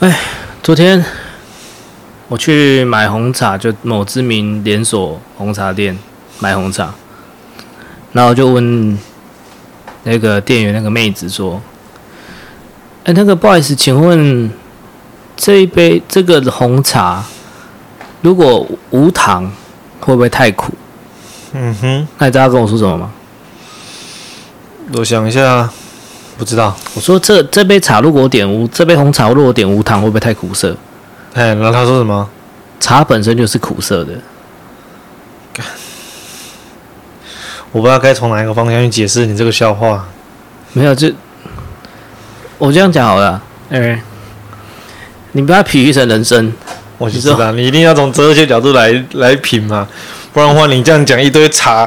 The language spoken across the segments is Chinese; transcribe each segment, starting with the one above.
哎，昨天我去买红茶，就某知名连锁红茶店买红茶，然后就问那个店员那个妹子说：“哎，那个不好意思，请问这一杯这个红茶如果无糖会不会太苦？”嗯哼，那你知道他跟我说什么吗？我想一下。不知道，我说这这杯茶如果点无这杯红茶如果点无糖会不会太苦涩？哎，然后他说什么？茶本身就是苦涩的。我不知道该从哪一个方向去解释你这个笑话。没有，就我这样讲好了。哎，你不要比喻成人生。我就知道，你一定要从哲学角度来来品嘛，不然的话你这样讲一堆茶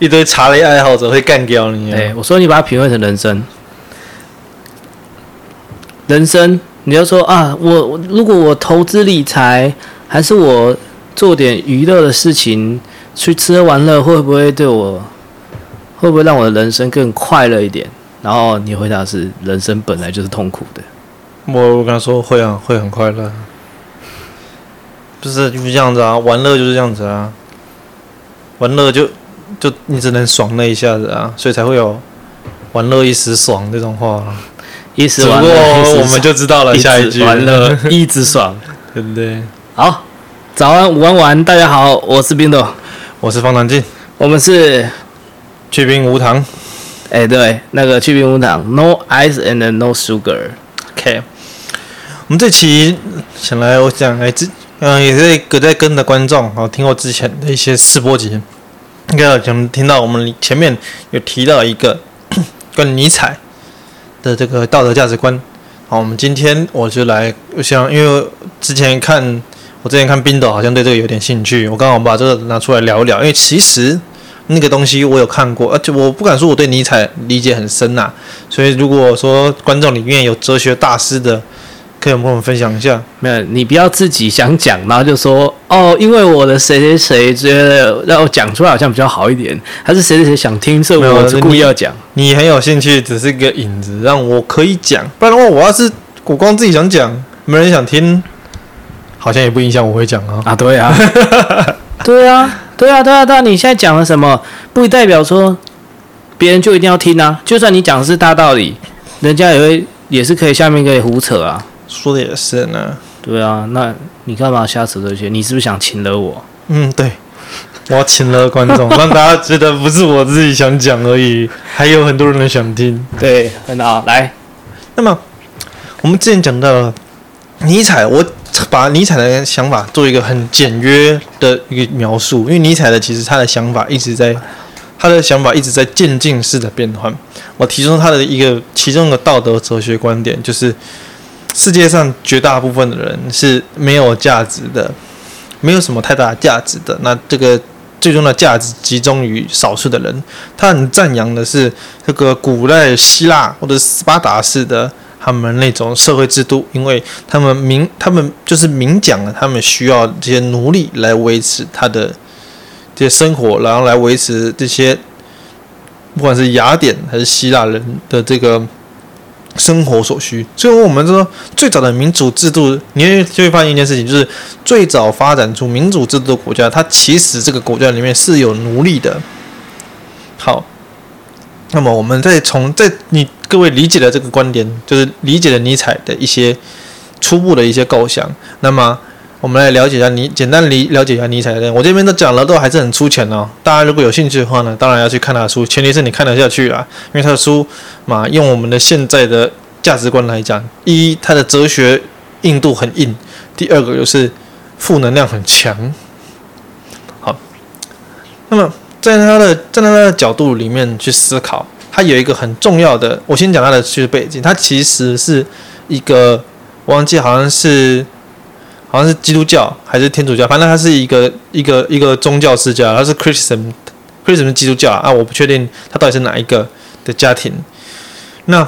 一堆茶类爱好者会干掉你。哎，我说你把它品味成人生。人生，你要说啊，我如果我投资理财，还是我做点娱乐的事情，去吃喝玩乐，会不会对我，会不会让我的人生更快乐一点？然后你回答是，人生本来就是痛苦的。我我跟他说会啊，会很快乐，就是就是这样子啊，玩乐就是这样子啊，玩乐就就你只能爽那一下子啊，所以才会有玩乐一时爽这种话。一时玩乐，我们就知道了。下一句玩乐一直 爽，对不对？好，早安、午安、晚安，大家好，我是冰豆，我是方唐镜，我们是去冰无糖。哎，对，那个去冰无糖，No ice and no sugar。OK，我们这期想来，我想来之，嗯，也是有在跟的观众好，听过之前的一些试播集，应该有听听到我们前面有提到一个 跟尼采。的这个道德价值观，好，我们今天我就来，我想，因为之前看我之前看冰斗，好像对这个有点兴趣，我刚好把这个拿出来聊一聊，因为其实那个东西我有看过，而且我不敢说我对尼采理解很深呐、啊，所以如果说观众里面有哲学大师的。可以跟我们分享一下？没有，你不要自己想讲，然后就说哦，因为我的谁谁谁觉得让我讲出来好像比较好一点，还是谁谁谁想听，所以我是故意要讲。你很有兴趣，只是一个引子，让我可以讲。不然的话，我要是我光自己想讲，没人想听，好像也不影响我会讲啊。啊，对啊，对啊，对啊，对啊，对啊！你现在讲了什么，不代表说别人就一定要听啊。就算你讲的是大道理，人家也会也是可以下面可以胡扯啊。说的也是呢，对啊，那你干嘛瞎扯这些？你是不是想请了我？嗯，对，我要请了观众，让大家觉得不是我自己想讲而已，还有很多人想听。对，很好，来。那么我们之前讲到尼采，我把尼采的想法做一个很简约的一个描述，因为尼采的其实他的想法一直在，他的想法一直在渐进式的变换。我提出他的一个其中的道德哲学观点，就是。世界上绝大部分的人是没有价值的，没有什么太大价值的。那这个最终的价值集中于少数的人。他很赞扬的是这个古代希腊或者斯巴达式的他们那种社会制度，因为他们明，他们就是明讲了，他们需要这些奴隶来维持他的这些生活，然后来维持这些不管是雅典还是希腊人的这个。生活所需，所以我们说最早的民主制度，你会就会发现一件事情，就是最早发展出民主制度的国家，它其实这个国家里面是有奴隶的。好，那么我们再从在你各位理解的这个观点，就是理解了尼采的一些初步的一些构想。那么我们来了解一下尼，简单理了解一下尼采的。我这边都讲了，都还是很粗浅哦。大家如果有兴趣的话呢，当然要去看他的书，前提是你看得下去啊。因为他的书嘛，用我们的现在的价值观来讲，一，他的哲学硬度很硬；第二个就是负能量很强。好，那么在他的站在他的角度里面去思考，他有一个很重要的，我先讲他的历史背景。他其实是一个，我忘记好像是。好像是基督教还是天主教，反正他是一个一个一个宗教世家，他是 Christian，Christian 是基督教啊，我不确定他到底是哪一个的家庭。那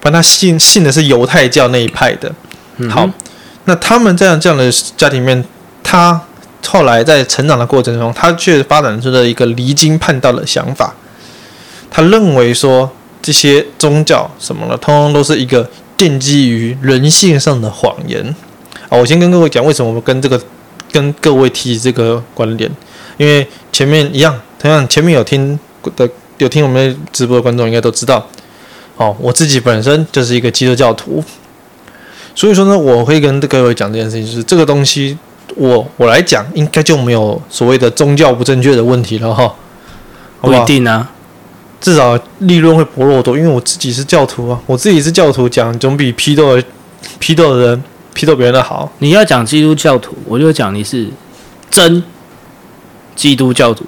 反正他信信的是犹太教那一派的。好，那他们这样这样的家庭里面，他后来在成长的过程中，他却发展出了一个离经叛道的想法。他认为说这些宗教什么的，通通都是一个奠基于人性上的谎言。啊，我先跟各位讲为什么我跟这个跟各位提这个观点，因为前面一样，同样前面有听的有听我们直播的观众应该都知道，哦，我自己本身就是一个基督教徒，所以说呢，我会跟各位讲这件事情，就是这个东西我我来讲应该就没有所谓的宗教不正确的问题了哈，不一定啊。至少利润会薄弱多，因为我自己是教徒啊，我自己是教徒讲总比批斗批斗的人批斗别人的好。你要讲基督教徒，我就讲你是真基督教徒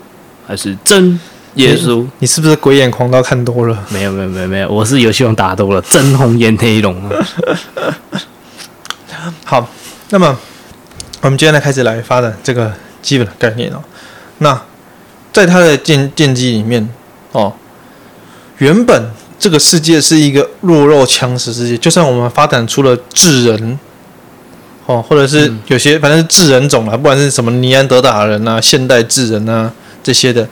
还是真耶稣？你，你是不是鬼眼狂刀看多了？没有没有没有没有，我是游戏王打多了，真红颜黑龙啊。好，那么我们今天来开始来发展这个基本的概念哦。那在他的建建基里面哦。原本这个世界是一个弱肉强食世界，就算我们发展出了智人，哦，或者是有些反正是智人种啊，不管是什么尼安德达人啊、现代智人啊这些的，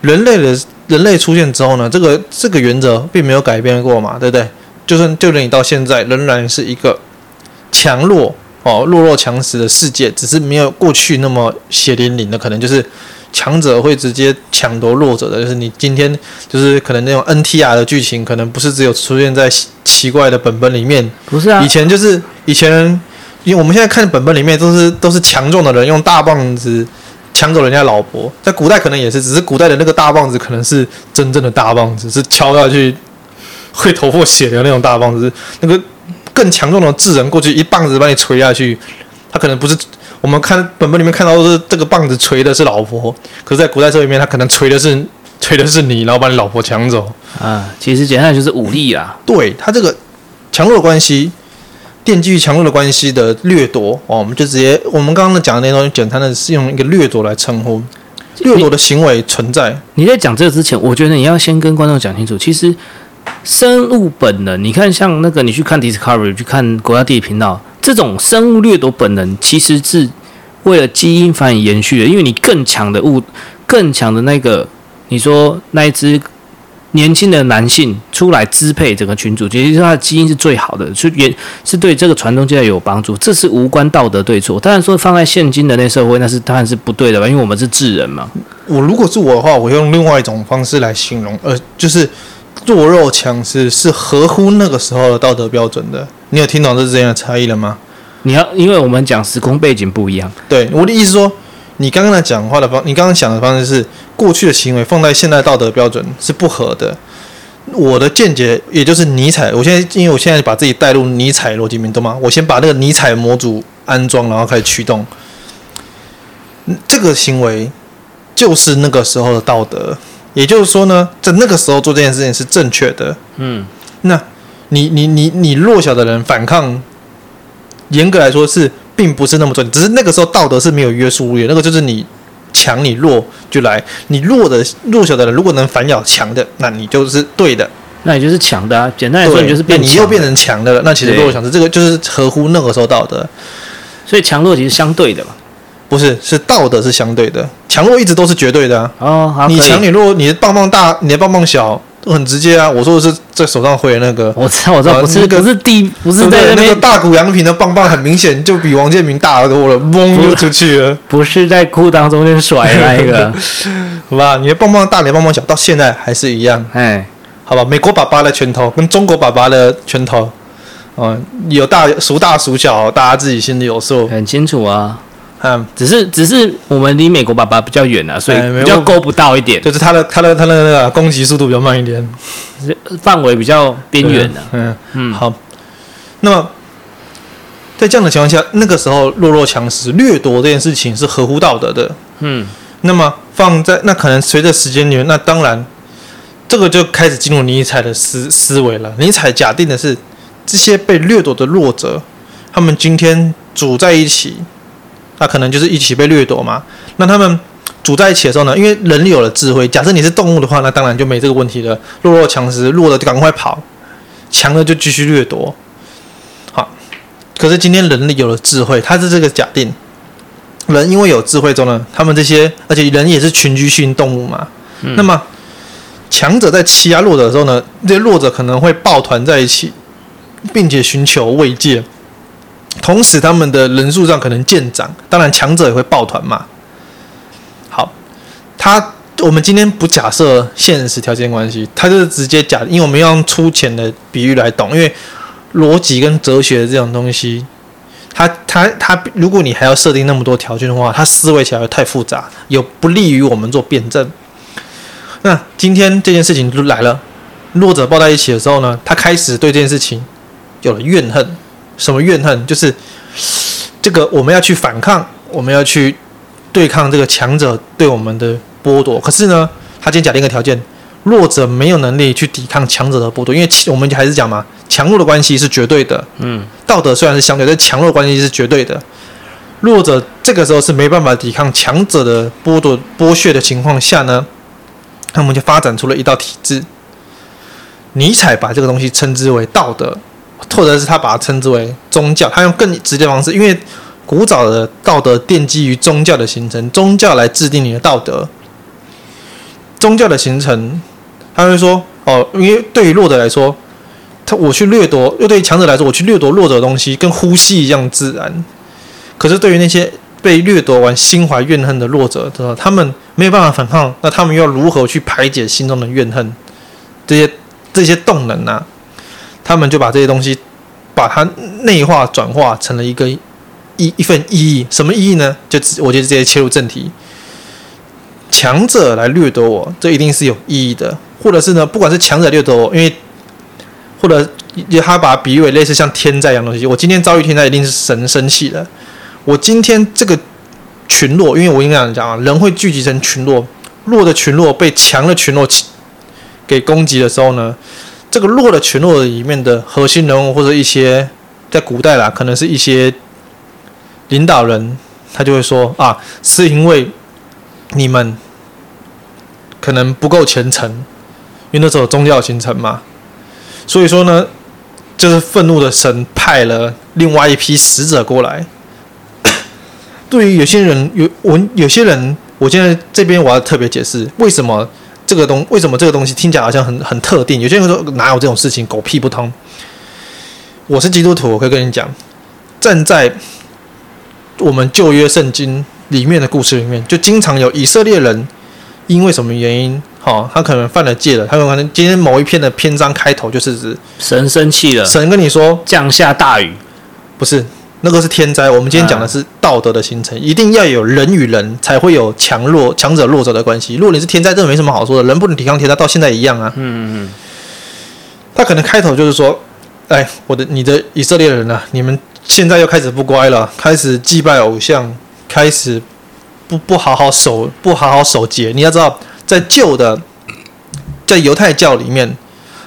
人类的人类出现之后呢，这个这个原则并没有改变过嘛，对不对？就算就连你到现在仍然是一个强弱哦弱肉强食的世界，只是没有过去那么血淋淋的，可能就是。强者会直接抢夺弱者的，就是你今天就是可能那种 NTR 的剧情，可能不是只有出现在奇怪的本本里面，不是啊？以前就是以前，因为我们现在看本本里面都是都是强壮的人用大棒子抢走人家老婆，在古代可能也是，只是古代的那个大棒子可能是真正的大棒子，是敲下去会头破血流那种大棒子，那个更强壮的智人过去一棒子把你锤下去，他可能不是。我们看本本里面看到的是这个棒子锤的是老婆，可是，在古代社会里面，他可能锤的是锤的是你，然后把你老婆抢走啊。其实简单就是武力啊。对，他这个强弱关系，奠基于强弱的关系的掠夺哦，我们就直接我们刚刚讲的那种简单的是用一个掠夺来称呼，掠夺的行为存在。你，你在讲这个之前，我觉得你要先跟观众讲清楚，其实生物本能，你看像那个你去看 Discovery，去看国家地理频道。这种生物掠夺本能其实是为了基因繁衍延续的，因为你更强的物，更强的那个，你说那一只年轻的男性出来支配整个群组，其实他的基因是最好的，是也是对这个传宗接代有帮助。这是无关道德对错。当然说放在现今的那社会，那是当然是不对的吧？因为我们是智人嘛。我如果是我的话，我用另外一种方式来形容，呃，就是弱肉强食是合乎那个时候的道德标准的。你有听懂这之间的差异了吗？你要，因为我们讲时空背景不一样。对，我的意思说，你刚刚的讲话的方，你刚刚想的方式是过去的行为放在现代道德标准是不合的。我的见解，也就是尼采，我现在因为我现在把自己带入尼采逻辑里面，懂吗？我先把那个尼采模组安装，然后开始驱动。这个行为就是那个时候的道德，也就是说呢，在那个时候做这件事情是正确的。嗯，那。你你你你弱小的人反抗，严格来说是并不是那么准，只是那个时候道德是没有约束力，那个就是你强你弱就来，你弱的弱小的人如果能反咬强的，那你就是对的，那你就是强的啊。简单来说，你就是变，你又变成强的了，那其实弱小是这个就是合乎那个时候道德，所以强弱其实相对的嘛，不是是道德是相对的，强弱一直都是绝对的啊。哦，好，你强你弱，你的棒棒大，你的棒棒小。很直接啊！我说的是在手上挥的那个，我知道，我知道，不是，那个不是第，不是在那，那个大谷阳平的棒棒，很明显就比王建民大多了，嗡就出去了。不是在裤裆中间甩那一个，好吧？你的棒棒大，你的棒棒小，到现在还是一样。哎，好吧？美国爸爸的拳头跟中国爸爸的拳头，嗯，有大孰大孰小，大家自己心里有数，很清楚啊。嗯，只是只是我们离美国爸爸比较远啊，所以比较够不到一点，就是他的他的他的那个攻击速度比较慢一点，范围比较边缘的。嗯嗯，好。那么在这样的情况下，那个时候弱肉强食、掠夺这件事情是合乎道德的。嗯，那么放在那可能随着时间里面，那当然这个就开始进入尼采的思思维了。尼采假定的是这些被掠夺的弱者，他们今天组在一起。那可能就是一起被掠夺嘛。那他们组在一起的时候呢？因为人类有了智慧，假设你是动物的话，那当然就没这个问题了。弱肉强食，弱的就赶快跑，强的就继续掠夺。好，可是今天人类有了智慧，他是这个假定。人因为有智慧中呢，他们这些，而且人也是群居性动物嘛。那么强者在欺压弱者的时候呢，这些弱者可能会抱团在一起，并且寻求慰藉。同时，他们的人数上可能渐长，当然强者也会抱团嘛。好，他我们今天不假设现实条件关系，他就是直接假，因为我们要用粗浅的比喻来懂，因为逻辑跟哲学这种东西，他他他，如果你还要设定那么多条件的话，他思维起来太复杂，有不利于我们做辩证。那今天这件事情就来了，弱者抱在一起的时候呢，他开始对这件事情有了怨恨。什么怨恨？就是这个我们要去反抗，我们要去对抗这个强者对我们的剥夺。可是呢，他今天假定一个条件：弱者没有能力去抵抗强者的剥夺，因为我们还是讲嘛，强弱的关系是绝对的。嗯，道德虽然是相对，但强弱关系是绝对的。弱者这个时候是没办法抵抗强者的剥夺、剥削的情况下呢，他们就发展出了一道体制。尼采把这个东西称之为道德。或者是他把它称之为宗教，他用更直接的方式，因为古早的道德奠基于宗教的形成，宗教来制定你的道德。宗教的形成，他会说哦，因为对于弱者来说，他我去掠夺；又对于强者来说，我去掠夺弱者的东西，跟呼吸一样自然。可是对于那些被掠夺完、心怀怨恨的弱者，知道他们没有办法反抗，那他们又要如何去排解心中的怨恨？这些这些动能啊？他们就把这些东西，把它内化转化成了一个一一份意义。什么意义呢？就我就直接切入正题。强者来掠夺我，这一定是有意义的。或者是呢，不管是强者掠夺我，因为或者就他把比喻为类似像天灾一样东西。我今天遭遇天灾，一定是神生气了。我今天这个群落，因为我应该讲啊，人会聚集成群落，弱的群落被强的群落给攻击的时候呢，这个弱的群落里面的核心人物，或者一些在古代啦，可能是一些领导人，他就会说啊，是因为你们可能不够虔诚，因为那时候宗教形成嘛，所以说呢，就是愤怒的神派了另外一批使者过来。对于有些人，有我有些人，我现在这边我要特别解释为什么。这个东为什么这个东西听起来好像很很特定？有些人说哪有这种事情，狗屁不通。我是基督徒，我可以跟你讲，站在我们旧约圣经里面的故事里面，就经常有以色列人因为什么原因，哈、哦，他可能犯了戒了，他有可能今天某一篇的篇章开头就是指神生气了，神跟你说降下大雨，不是。那个是天灾，我们今天讲的是道德的形成，一定要有人与人才会有强弱、强者弱者的关系。如果你是天灾，这没什么好说的，人不能抵抗天灾，到现在一样啊。嗯嗯嗯。他可能开头就是说：“哎，我的你的以色列人啊，你们现在又开始不乖了，开始祭拜偶像，开始不不好好守，不好好守节。你要知道，在旧的在犹太教里面，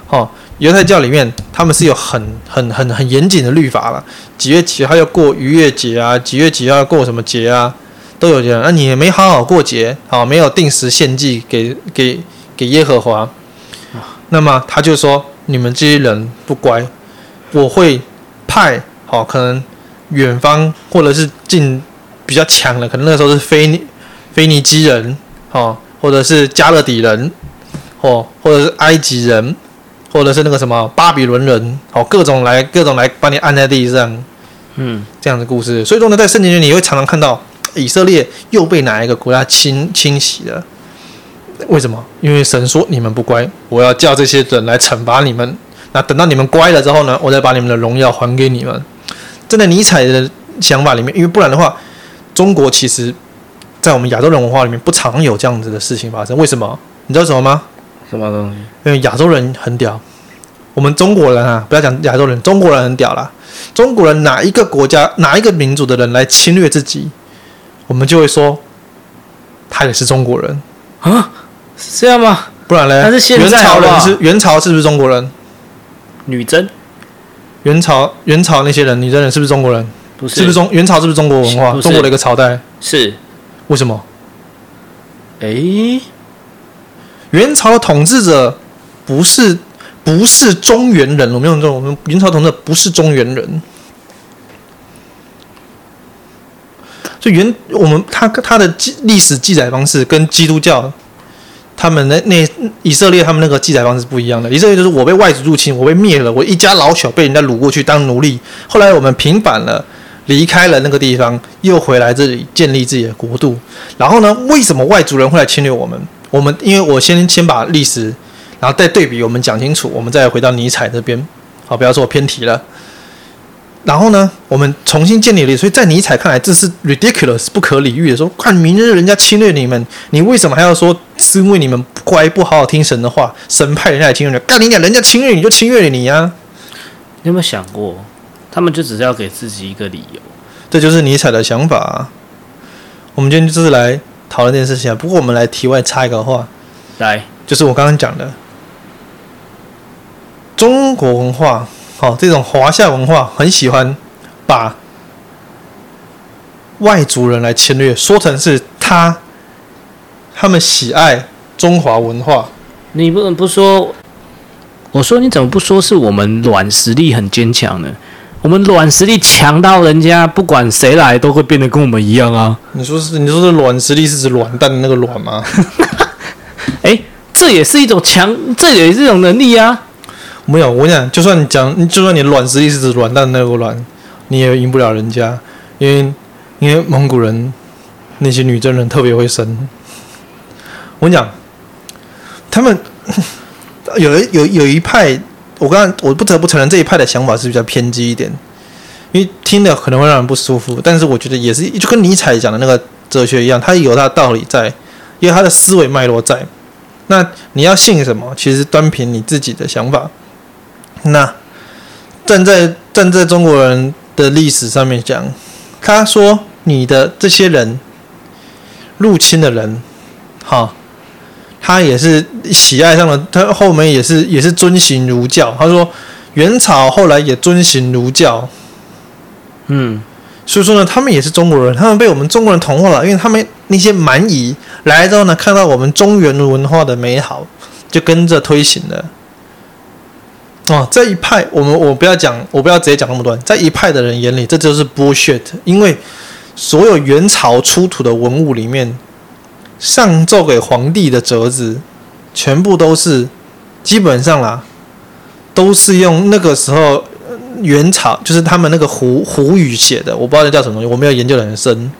哦。”犹太教里面，他们是有很很很很严谨的律法了。几月几号要过逾越节啊？几月几号要过什么节啊？都有这样。那、你也没好好过节，好没有定时献祭给给给耶和华。那么他就说：你们这些人不乖，我会派好可能远方或者是近比较强的，可能那个时候是腓尼腓尼基人，好或者是加勒底人，或或者是埃及人。或者是那个什么巴比伦人，哦，各种来各种来把你按在地上，嗯，这样的故事。所以说呢，在圣经里你会常常看到以色列又被哪一个国家侵侵袭了？为什么？因为神说你们不乖，我要叫这些人来惩罚你们。那等到你们乖了之后呢，我再把你们的荣耀还给你们。站在尼采的想法里面，因为不然的话，中国其实，在我们亚洲人文化里面不常有这样子的事情发生。为什么？你知道什么吗？什么东西？因为亚洲人很屌，我们中国人啊，不要讲亚洲人，中国人很屌啦。中国人哪一个国家、哪一个民族的人来侵略自己，我们就会说他也是中国人啊？是这样吗？不然嘞？是现在元朝人是元朝是不是中国人？女真？元朝元朝那些人，女真人是不是中国人？不是，是不是中元朝是不是中国文化？中国的一个朝代是？为什么？诶。元朝的统治者不是不是中原人，我们用这种，我们元朝统治者不是中原人，所以元我们他他的记历史记载方式跟基督教他们那那以色列他们那个记载方式不一样的。以色列就是我被外族入侵，我被灭了，我一家老小被人家掳过去当奴隶。后来我们平反了，离开了那个地方，又回来这里建立自己的国度。然后呢，为什么外族人会来侵略我们？我们因为我先先把历史，然后再对比，我们讲清楚，我们再回到尼采这边。好，不要说我偏题了。然后呢，我们重新建立了，所以在尼采看来，这是 ridiculous 不可理喻的。说，看明日人家侵略你们，你为什么还要说是因为你们不乖，不好好听神的话，神派人家来侵略你？干你俩，人家侵略你就侵略你呀、啊！你有没有想过，他们就只是要给自己一个理由？这就是尼采的想法、啊。我们今天就是来讨论这件事情啊。不过我们来题外插一个话，来，就是我刚刚讲的中国文化。好，这种华夏文化很喜欢把外族人来侵略，说成是他他们喜爱中华文化。你不能不说，我说你怎么不说是我们软实力很坚强呢？我们软实力强到人家不管谁来都会变得跟我们一样啊！你说是？你说是软实力是指软蛋的那个软吗？哎，这也是一种强，这也是一种能力啊！没有，我跟你讲，就算你讲，就算你软实力是指软蛋那个软，你也赢不了人家，因为因为蒙古人那些女真人特别会生。我跟你讲，他们 有有有一派，我刚刚我不得不承认这一派的想法是比较偏激一点，因为听了可能会让人不舒服，但是我觉得也是就跟尼采讲的那个哲学一样，他有他的道理在，因为他的思维脉络在。那你要信什么？其实单凭你自己的想法。那站在站在中国人的历史上面讲，他说你的这些人入侵的人，哈，他也是喜爱上了，他后面也是也是遵行儒教。他说元朝后来也遵行儒教，嗯，所以说呢，他们也是中国人，他们被我们中国人同化了，因为他们那些蛮夷来之后呢，看到我们中原文化的美好，就跟着推行了。哦，这一派，我们我不要讲，我不要直接讲那么多。在一派的人眼里，这就是 bullshit。因为所有元朝出土的文物里面，上奏给皇帝的折子，全部都是基本上啦，都是用那个时候元朝，就是他们那个胡胡语写的。我不知道那叫什么东西，我没有研究得很深。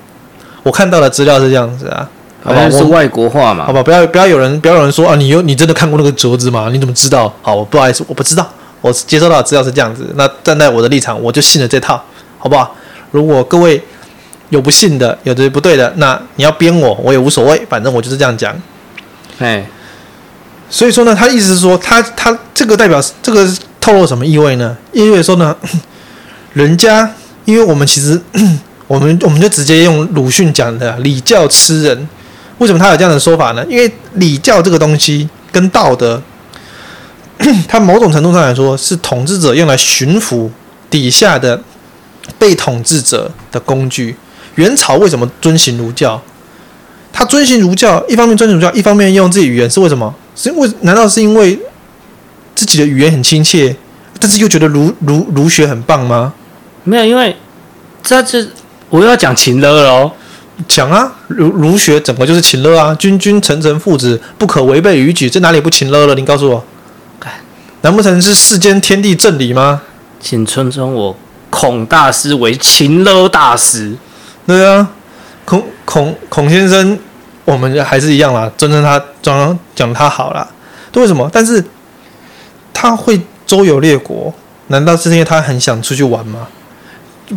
我看到的资料是这样子啊，好像是外国话嘛。好吧，不要不要有人不要有人说啊，你有你真的看过那个折子吗？你怎么知道？好，我不好意思，我不知道。我接收到的资料是这样子，那站在我的立场，我就信了这套，好不好？如果各位有不信的，有的不对的，那你要编我，我也无所谓，反正我就是这样讲。哎，所以说呢，他意思是说，他他这个代表这个透露什么意味呢？意味说呢，人家因为我们其实 我们我们就直接用鲁迅讲的礼教吃人，为什么他有这样的说法呢？因为礼教这个东西跟道德。它某种程度上来说是统治者用来驯服底下的被统治者的工具。元朝为什么遵行儒教？他遵行儒教，一方面遵行儒教，一方面用自己语言，是为什么？是因为难道是因为自己的语言很亲切，但是又觉得儒儒儒学很棒吗？没有，因为这这我又要讲秦乐了哦。讲啊，儒儒学怎么就是秦乐啊，君君臣臣父子不可违背于矩，这哪里不秦乐了？你告诉我。难不成是世间天地正理吗？请尊称我孔大师为秦乐大师。对啊，孔孔孔先生，我们还是一样啦，尊称他，装讲他好啦。都为什么？但是他会周游列国，难道是因为他很想出去玩吗？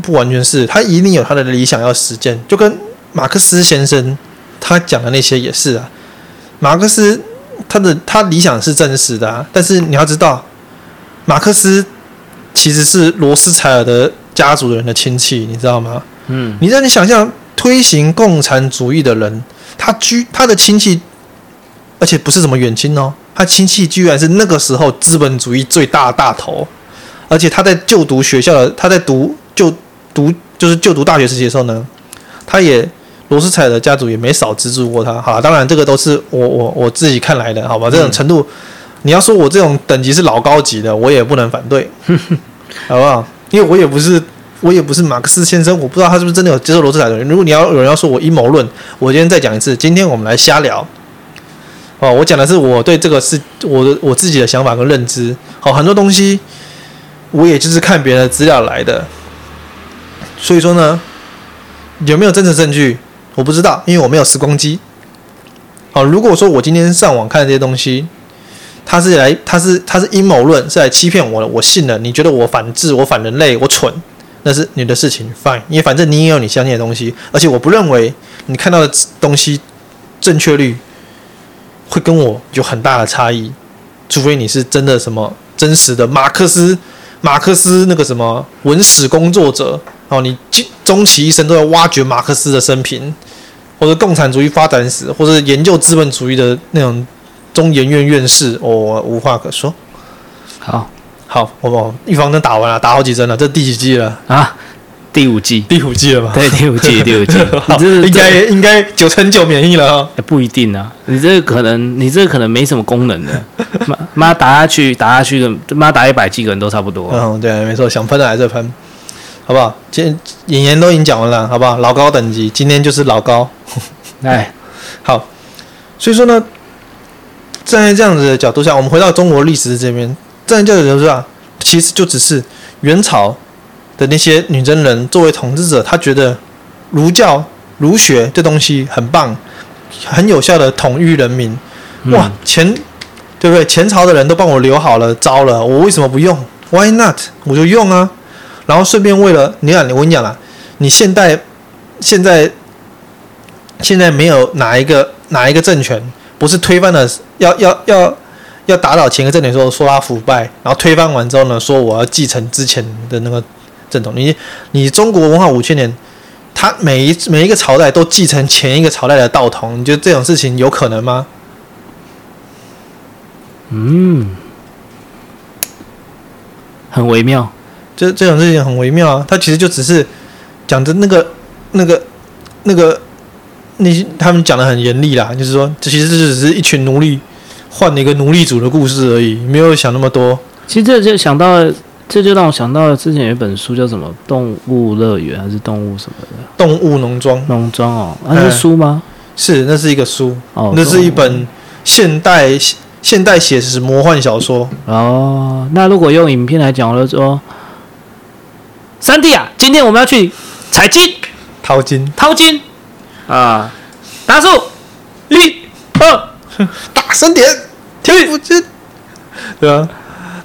不完全是，他一定有他的理想要实践。就跟马克思先生他讲的那些也是啊，马克思。他的他理想是真实的啊，但是你要知道，马克思其实是罗斯柴尔德家族的人的亲戚，你知道吗？嗯，你让你想象推行共产主义的人，他居他的亲戚，而且不是什么远亲哦，他亲戚居然是那个时候资本主义最大的大头，而且他在就读学校的，他在读就读就是就读大学时期的时候呢，他也。罗斯柴尔德家族也没少资助过他，好，当然这个都是我我我自己看来的，好吧？这种程度，嗯、你要说我这种等级是老高级的，我也不能反对，好不好？因为我也不是我也不是马克思先生，我不知道他是不是真的有接受罗斯柴尔德。如果你要有人要说我阴谋论，我今天再讲一次，今天我们来瞎聊。哦，我讲的是我对这个是我的我自己的想法跟认知。好，很多东西我也就是看别人的资料来的，所以说呢，有没有真实证据我不知道，因为我没有时光机。好，如果说我今天上网看这些东西，他是来他是他是阴谋论，是来欺骗我的，我信了。你觉得我反智，我反人类，我蠢，那是你的事情，fine。因为反正你也有你相信的东西，而且我不认为你看到的东西正确率。会跟我有很大的差异，除非你是真的什么真实的马克思，马克思那个什么文史工作者哦，你终其一生都在挖掘马克思的生平，或者共产主义发展史，或者研究资本主义的那种中研院院士，我、无话可说。好，好，我们预防针打完了，打好几针了，这第几季了啊？第五季，第五季了吧？对，第五季，第五季，好你这应该应该九成九免疫了哦、欸。不一定啊，你这个可能，你这个可能没什么功能的。妈妈打下去，打下去的，妈打一百剂个人都差不多。嗯，对，没错，想喷的还是喷，好不好？今天演员都已经讲完了，好不好？老高等级，今天就是老高。哎，好，所以说呢，站在这样子的角度下，我们回到中国历史这边，站在这样的角度上，其实就只是元朝。的那些女真人作为统治者，他觉得儒教儒学这东西很棒，很有效的统御人民。哇，前对不对？前朝的人都帮我留好了招了，我为什么不用？Why not？我就用啊。然后顺便为了你看，我跟你讲了，你现代现在现在没有哪一个哪一个政权不是推翻了，要要要要打倒前一个政权，说说他腐败，然后推翻完之后呢，说我要继承之前的那个。正统，你你中国文化五千年，他每一每一个朝代都继承前一个朝代的道统，你觉得这种事情有可能吗？嗯，很微妙，这这种事情很微妙啊。他其实就只是讲的那个那个那个，那他们讲的很严厉啦，就是说这其实这只是一群奴隶换了一个奴隶主的故事而已，没有想那么多。其实这就想到。这就让我想到了之前有一本书叫什么《动物乐园》还是动物什么的？动物农庄。农庄哦，那是书吗？是，那是一个书。哦，那是一本现代现代写实魔幻小说。哦，那如果用影片来讲，我就说，三弟啊，今天我们要去采金、淘金、淘金啊！大树，一、二，大声点，听不见，对啊，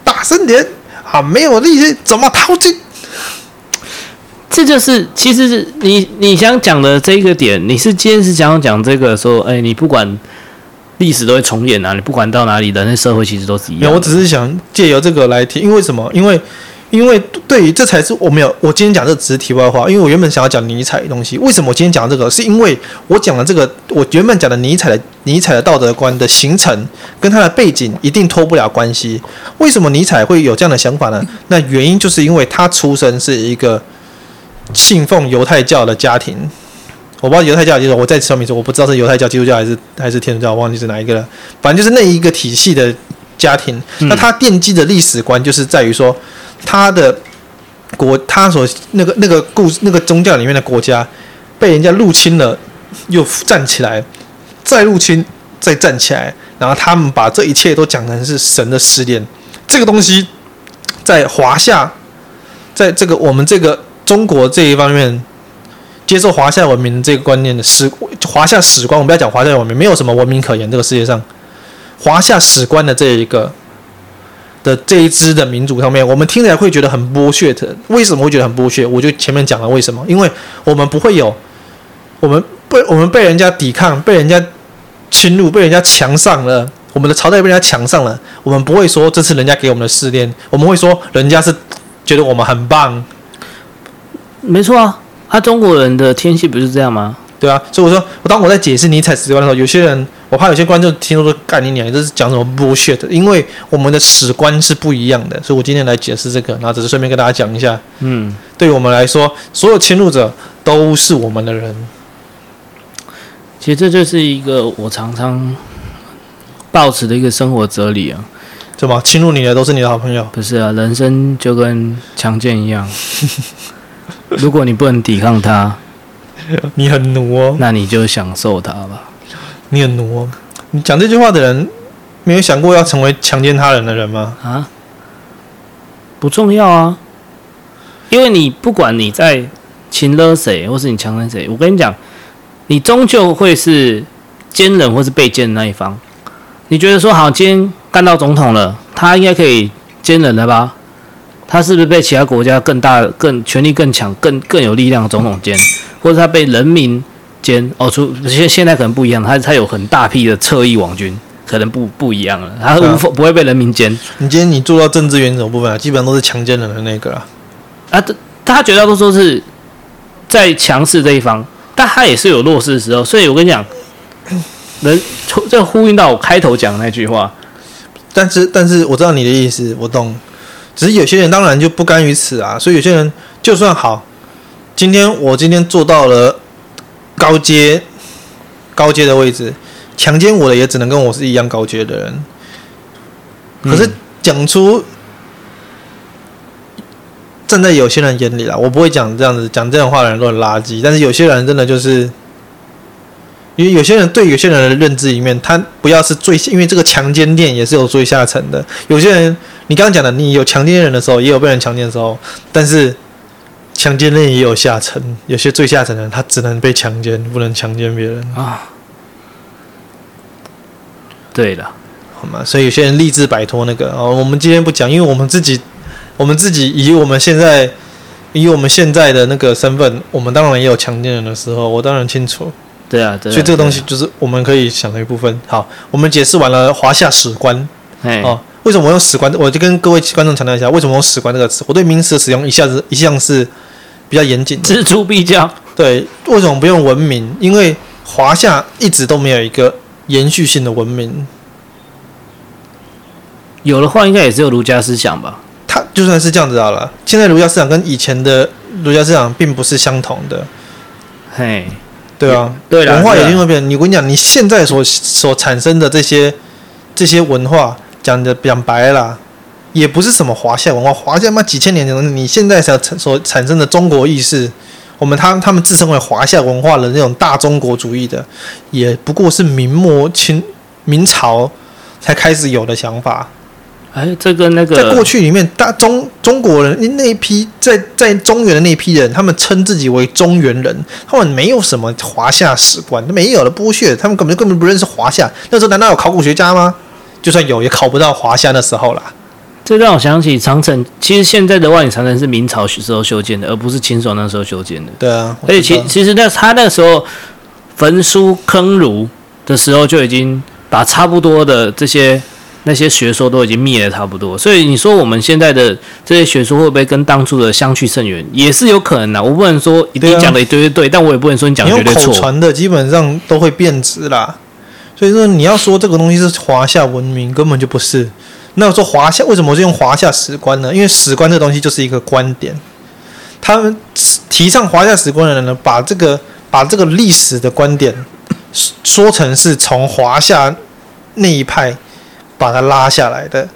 大声点。啊，没有力气怎么淘金？这就是其实是你你想讲的这个点。你是今天是想要讲这个说，哎，你不管历史都会重演啊，你不管到哪里，人类社会其实都是一样。我只是想借由这个来提，因为什么？因为。因为对于这才是我没有，我今天讲这只是题外话。因为我原本想要讲尼采的东西，为什么我今天讲这个？是因为我讲的这个，我原本讲的尼采的尼采的道德观的形成，跟他的背景一定脱不了关系。为什么尼采会有这样的想法呢？那原因就是因为他出生是一个信奉犹太教的家庭。我不知道犹太教就是我再说明说，我不知道是犹太教、基督教还是还是天主教，我忘记是哪一个了。反正就是那一个体系的家庭。那他奠基的历史观就是在于说。他的国，他所那个那个故，那个宗教里面的国家被人家入侵了，又站起来，再入侵，再站起来，然后他们把这一切都讲成是神的试炼。这个东西在华夏，在这个我们这个中国这一方面接受华夏文明这个观念的史，华夏史观，我们不要讲华夏文明，没有什么文明可言。这个世界上，华夏史观的这一个。的这一支的民族上面，我们听起来会觉得很剥削的。为什么会觉得很剥削？我就前面讲了为什么，因为我们不会有，我们被我们被人家抵抗，被人家侵入，被人家强上了，我们的朝代被人家强上了，我们不会说这是人家给我们的试炼，我们会说人家是觉得我们很棒。没错啊，他中国人的天性不是这样吗？对啊，所以我说，我当我在解释尼采史观的时候，有些人。我怕有些观众听说说干你娘，这是讲什么 bullshit？因为我们的史观是不一样的，所以我今天来解释这个，然后只是顺便跟大家讲一下。嗯，对于我们来说，所有侵入者都是我们的人。其实这就是一个我常常抱持的一个生活哲理啊。怎么侵入你的都是你的好朋友？不是啊，人生就跟强健一样，如果你不能抵抗它，你很奴哦，那你就享受它吧。你很奴哦，你讲这句话的人，没有想过要成为强奸他人的人吗？啊，不重要啊，因为你不管你在情勒谁，或是你强奸谁，我跟你讲，你终究会是奸人或是被奸的那一方。你觉得说好，今天干到总统了，他应该可以奸人了吧？他是不是被其他国家更大、更权力更强、更更有力量的总统奸，或者他被人民奸？哦，出现现在可能不一样，他他有很大批的侧翼网军，可能不不一样了，他无法、啊、不会被人民奸。你今天你做到政治原则部分啊，基本上都是强奸人的那个啊。啊，他绝大多数是在强势这一方，但他也是有弱势的时候。所以我跟你讲，人这呼应到我开头讲的那句话。但是，但是我知道你的意思，我懂。只是有些人当然就不甘于此啊，所以有些人就算好，今天我今天做到了高阶高阶的位置，强奸我的也只能跟我是一样高阶的人。可是讲出站在有些人眼里啦，我不会讲这样子讲这样话的人都很垃圾，但是有些人真的就是。因为有些人对有些人的认知里面，他不要是最，因为这个强奸链也是有最下层的。有些人，你刚刚讲的，你有强奸人的时候，也有被人强奸的时候，但是强奸链也有下层，有些最下层的人，他只能被强奸，不能强奸别人啊。对的，好吗？所以有些人立志摆脱那个哦，我们今天不讲，因为我们自己，我们自己以我们现在以我们现在的那个身份，我们当然也有强奸人的时候，我当然清楚。对啊，对啊，所以这个东西就是我们可以想的一部分。好，我们解释完了华夏史观。哦，为什么我用史观？我就跟各位观众强调一下，为什么用史观这个词？我对名词的使用一下子一向是比较严谨的，錙铢必较。对，为什么不用文明？因为华夏一直都没有一个延续性的文明。有的话，应该也只有儒家思想吧？它就算是这样子好了，现在儒家思想跟以前的儒家思想并不是相同的。嘿。对啊，对文化也因为变。你我跟你讲，你现在所所产生的这些这些文化，讲的讲白了，也不是什么华夏文化。华夏嘛，几千年前的，你现在所所产生的中国意识，我们他他们自称为华夏文化的那种大中国主义的，也不过是明末清明朝才开始有的想法。哎，这个那个，在过去里面，大中中国人那一批在在中原的那一批人，他们称自己为中原人，他们没有什么华夏史观，没有了剥削，他们根本根本不认识华夏。那时候难道有考古学家吗？就算有，也考不到华夏的时候啦。这让我想起长城，其实现在的万里长城是明朝时候修建的，而不是清朝那时候修建的。对啊，而且其其实那他那时候焚书坑儒的时候，就已经把差不多的这些。那些学说都已经灭了差不多，所以你说我们现在的这些学说会不会跟当初的相去甚远？也是有可能的。我不能说一定讲的对对对，但我也不能说你讲的绝对错。口传的基本上都会变质啦，所以说你要说这个东西是华夏文明，根本就不是。那我说华夏为什么是用华夏史观呢？因为史观这东西就是一个观点，他们提倡华夏史观的人呢，把这个把这个历史的观点说成是从华夏那一派。把它拉下来的，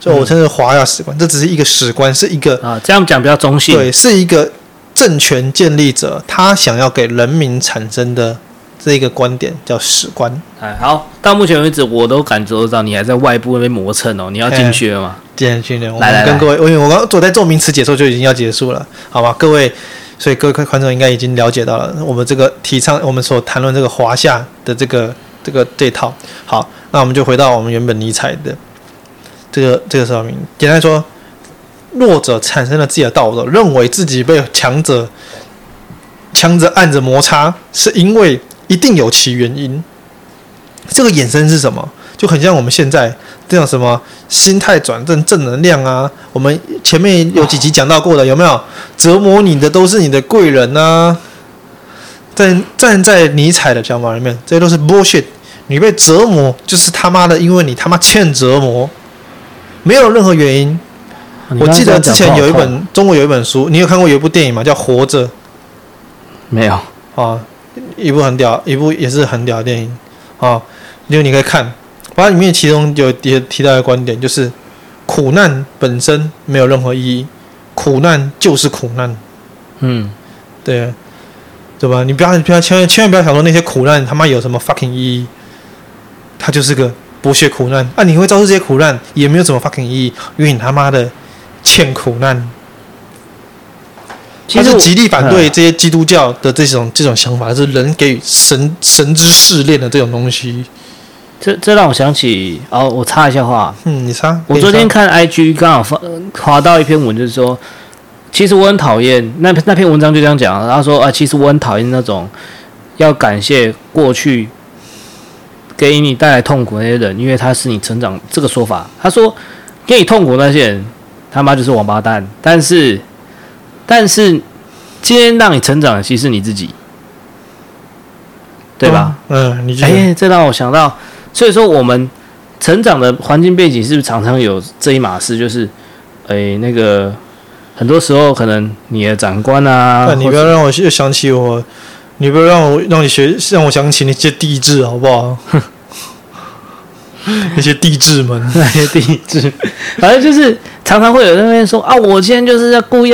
所以我称之为华夏史观，嗯。这只是一个史观，是一个啊，这样讲比较中性。对，是一个政权建立者他想要给人民产生的这一个观点叫史观。哎，好，到目前为止，我都感受到你还在外部那边磨蹭哦。你要进去了吗？进去了。来来来，跟各位，因为我刚刚走在做名词解说就已经要结束了，好吧？各位，所以各位观众应该已经了解到了我们这个提倡，我们所谈论这个华夏的这个这个这套。好。那我们就回到我们原本尼采的这个这个说明。简单说，弱者产生了自己的道德，认为自己被强者强者按着摩擦，是因为一定有其原因。这个衍生是什么？就很像我们现在这样什么心态转正、正能量啊。我们前面有几集讲到过的，有没有？折磨你的都是你的贵人啊。在站在尼采的想法里面，这些都是 bullshit。你被折磨，就是他妈的，因为你他妈欠折磨，没有任何原因。我记得之前有一本中国有一本书，你有看过有一部电影吗？叫《活着》。没有啊，一部很屌，一部也是很屌的电影啊，因为你可以看，把里面其中有也提到一个观点，就是苦难本身没有任何意义，苦难就是苦难。嗯，对，对吧？你不要不要千万千万不要想说那些苦难他妈有什么 fucking 意义。它就是个剥削苦难啊！你会遭受这些苦难，也没有什么 fucking 意义，因为你他妈的欠苦难。其实是极力反对这些基督教的这种这种想法，是人给予神神之试炼的这种东西。这这让我想起哦，我插一下话，嗯，你插。我昨天看 IG 刚好发划到一篇文，就是说，其实我很讨厌那那篇文章就这样讲，他说啊，其实我很讨厌那种要感谢过去给你带来痛苦那些人，因为他是你成长这个说法。他说给你痛苦那些人他妈就是王八蛋，但是。但是，今天让你成长的其实是你自己，对吧？嗯，嗯，你哎，这让我想到，所以说我们成长的环境背景是不是常常有这一码事？就是，哎，那个很多时候可能你的长官啊，你不要让我又想起我，你不要让我让你学，让我想起那些地质，好不好？那些地质们，那些地质，反正就是常常会有人说啊，我今天就是要故意。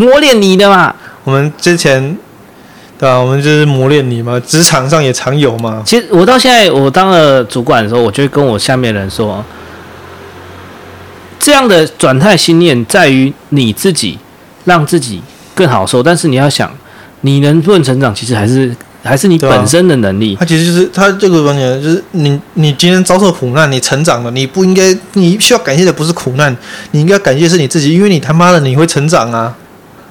磨练你的嘛，我们之前对啊？我们就是磨练你嘛，职场上也常有嘛。其实我到现在，我当了主管的时候，我就会跟我下面的人说，这样的转态心念在于你自己，让自己更好受。但是你要想，你能不能成长，其实还是还是你本身的能力。他其实就是他这个观点，就是你你今天遭受苦难，你成长了，你不应该，你需要感谢的不是苦难，你应该感谢是你自己，因为你他妈的你会成长啊。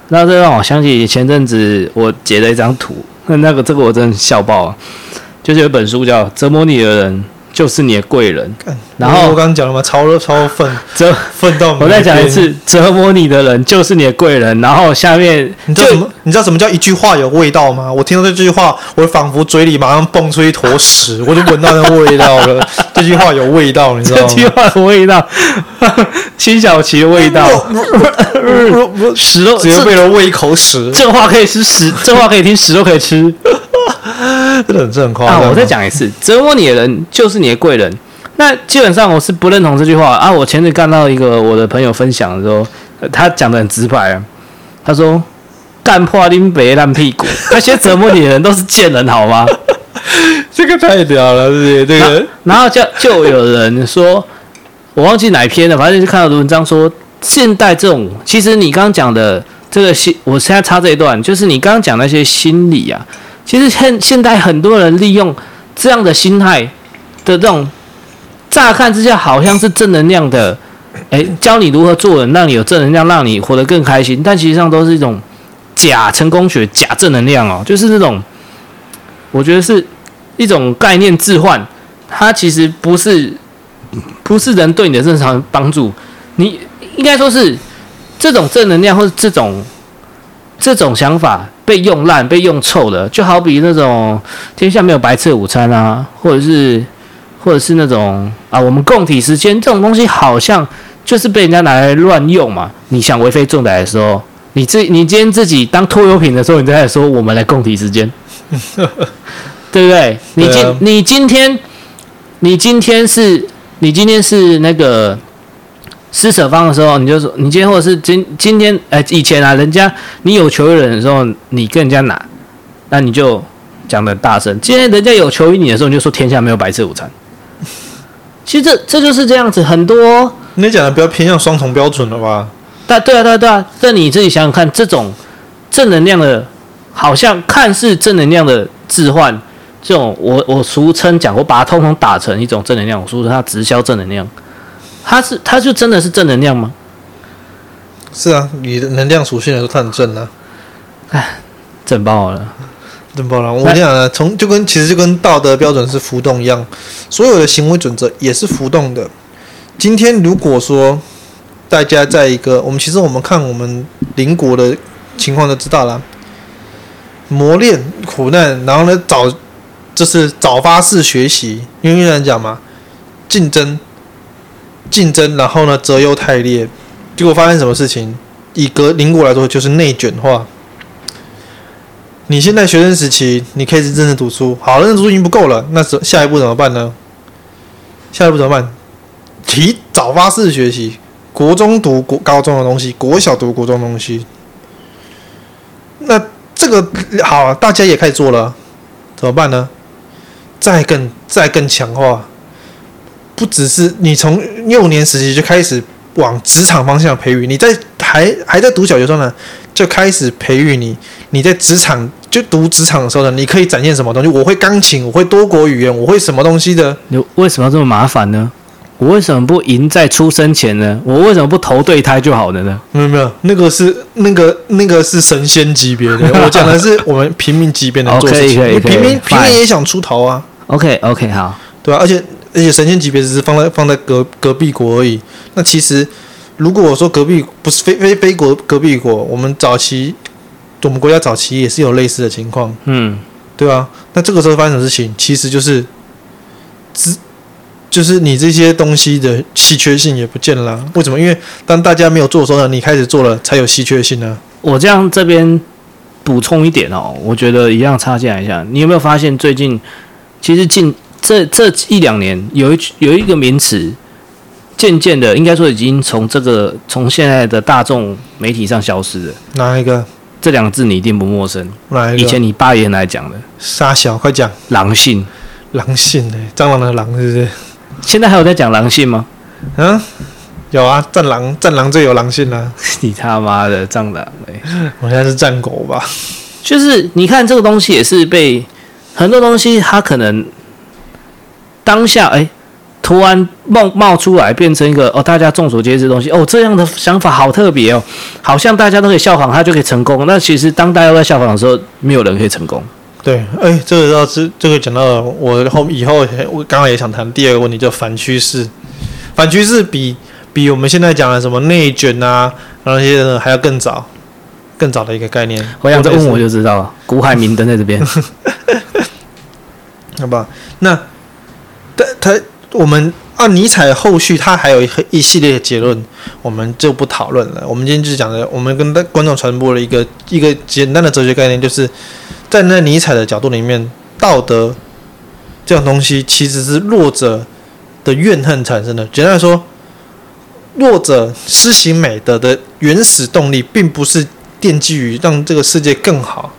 那这让我想起前阵子我截了一张图，那那个这个我真的笑爆了，就是有本书叫《折磨你的人就是你的贵人》，然后我刚刚讲了嘛，超超愤折愤到，我再讲一次，折磨你的人就是你的贵人，然后下面你知道什么？你知道什么叫一句话有味道吗？我听到这句话，我仿佛嘴里马上蹦出一坨屎，我就闻到那味道了。这句话有味道，你知道吗？这句话 的味道，辛晓琪的味道，屎都只有为了喂一口屎。这话可以吃屎，这话可以听，屎都可以吃。真的很正夸啊！我再讲一次，折磨你的人就是你的贵人。那基本上我是不认同这句话啊！我前次看到一个我的朋友分享的时候，他讲的很直白啊。他说：“干破林北烂屁股，那些折磨你的人都是贱人，好吗？” 这个太屌了，是不是？这个，然后就就有人说，我忘记哪一篇了，反正就看到的文章说，现代这种，其实你刚刚讲的这个心，我现在插这一段，就是你刚刚讲那些心理啊。其实现现在很多人利用这样的心态的这种，乍看之下好像是正能量的，哎，教你如何做人，让你有正能量，让你活得更开心，但其实上都是一种假成功学、假正能量哦，就是那种，我觉得是一种概念置换，它其实不是不是人对你的正常帮助，你应该说是这种正能量或者这种这种想法。被用烂、被用臭了，就好比那种天下没有白吃的午餐啊，或者是，或者是那种啊，我们共体时间这种东西，好像就是被人家拿来乱用嘛。你想为非作歹的时候，你自你今天自己当拖油瓶的时候，你再来说我们来共体时间，对不对？你今你今天你今天是你今天是那个。施舍方的时候，你就说你今天或者是今今天，哎，以前啊，人家你有求于人的时候，你跟人家拿，那你就讲的大声。今天人家有求于你的时候，你就说天下没有白吃午餐。其实这这就是这样子，很多你讲的比较偏向双重标准了吧？但对啊，对啊，对啊。但你自己想想看，这种正能量的，好像看似正能量的置换，这种我我俗称讲，我把它通通打成一种正能量，我俗称它直销正能量。他是，他就真的是正能量吗？是啊，你的能量属性来说，它很正啊。哎，正爆了，正爆了！我跟你讲啊，从就跟其实就跟道德标准是浮动一样，所有的行为准则也是浮动的。今天如果说大家在一个，我们其实我们看我们邻国的情况就知道了，磨练苦难，然后呢早就是早发式学习，因为有人讲嘛，竞争。竞争，然后呢，择优汰劣，结果发生什么事情？以格邻国来说，就是内卷化。你现在学生时期，你可以是认真读书，好，认真读书已经不够了，那下一步怎么办呢？下一步怎么办？提早发式学习，国中读国高中的东西，国小读国中的东西。那这个好，大家也开始做了，怎么办呢？再更再更强化。不只是你从幼年时期就开始往职场方向培育，你在还还在读小学的时候呢，就开始培育你，你在职场就读职场的时候呢，你可以展现什么东西？我会钢琴，我会多国语言，我会什么东西的？你为什么要这么麻烦呢？我为什么不赢在出生前呢？我为什么不投对胎就好了呢？没有没有，那个是那个那个是神仙级别的，我讲的是我们平民级别的做事情。可以可以，平民平民也想出头啊。OK OK 好，对啊，而且而且神仙级别只是放在放在隔隔壁国而已。那其实如果我说隔壁不是非非非国隔壁国，我们早期我们国家早期也是有类似的情况。嗯，对啊。那这个时候发生什么事情？其实就是资。就是你这些东西的稀缺性也不见了，为什么？因为当大家没有做的时候呢，你开始做了才有稀缺性呢。我这样这边补充一点哦，我觉得一样插进来一下。你有没有发现最近其实近这这一两年有一有一个名词，渐渐的应该说已经从这个从现在的大众媒体上消失了。哪一个？这两个字你一定不陌生。哪一个？以前你爸爷来讲的。沙小，快讲。狼性。狼性哎，蟑螂的狼是不是？现在还有在讲狼性吗？嗯，有啊，战狼，战狼最有狼性了，啊。你他妈的蟑螂哎！我现在是战狗吧？就是你看这个东西也是被很多东西，它可能当下哎，突然冒冒出来，变成一个哦，大家众所皆知的东西哦，这样的想法好特别哦，好像大家都可以效仿，他就可以成功。那其实当大家都在效仿的时候，没有人可以成功。对，哎、欸，这个要是这个讲到了我后以后，我刚刚也想谈第二个问题，叫反趋势。反趋势比比我们现在讲的什么内卷啊，那些人还要更早，更早的一个概念。我想再问我就知道了。古海明灯在这边，好吧？那但他我们按尼采后续，他还有一一系列的结论，我们就不讨论了。我们今天就是讲的，我们跟观众传播了一个一个简单的哲学概念，就是。在那尼采的角度里面，道德这种东西其实是弱者的怨恨产生的。简单来说，弱者施行美德的原始动力，并不是奠基于让这个世界更好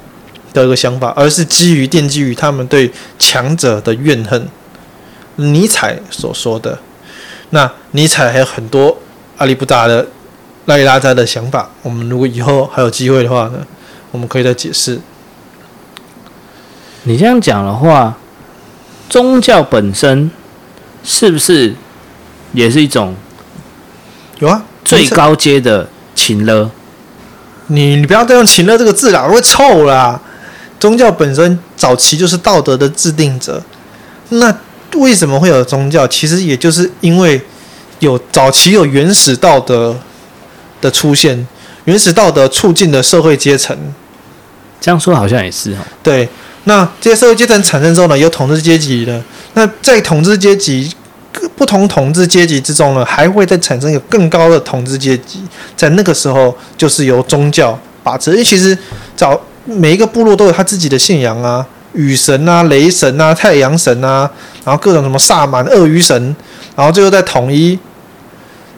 的一个想法，而是基于奠基于他们对强者的怨恨。尼采所说的，那尼采还有很多阿里不达的拉里拉扎的想法。我们如果以后还有机会的话呢，我们可以再解释。你这样讲的话，宗教本身是不是也是一种有啊最高阶的情勒？你你不要再用情勒这个字啦，会臭啦。宗教本身早期就是道德的制定者，那为什么会有宗教？其实也就是因为有早期有原始道德的出现，原始道德促进了社会阶层。这样说好像也是哈，对。那这些社会阶层产生之后呢，有统治阶级的。那在统治阶级各不同统治阶级之中呢，还会再产生一个更高的统治阶级。在那个时候，就是由宗教把持。因为其实早每一个部落都有他自己的信仰啊，雨神啊、雷神啊、太阳神啊，然后各种什么萨满、鳄鱼神，然后最后再统一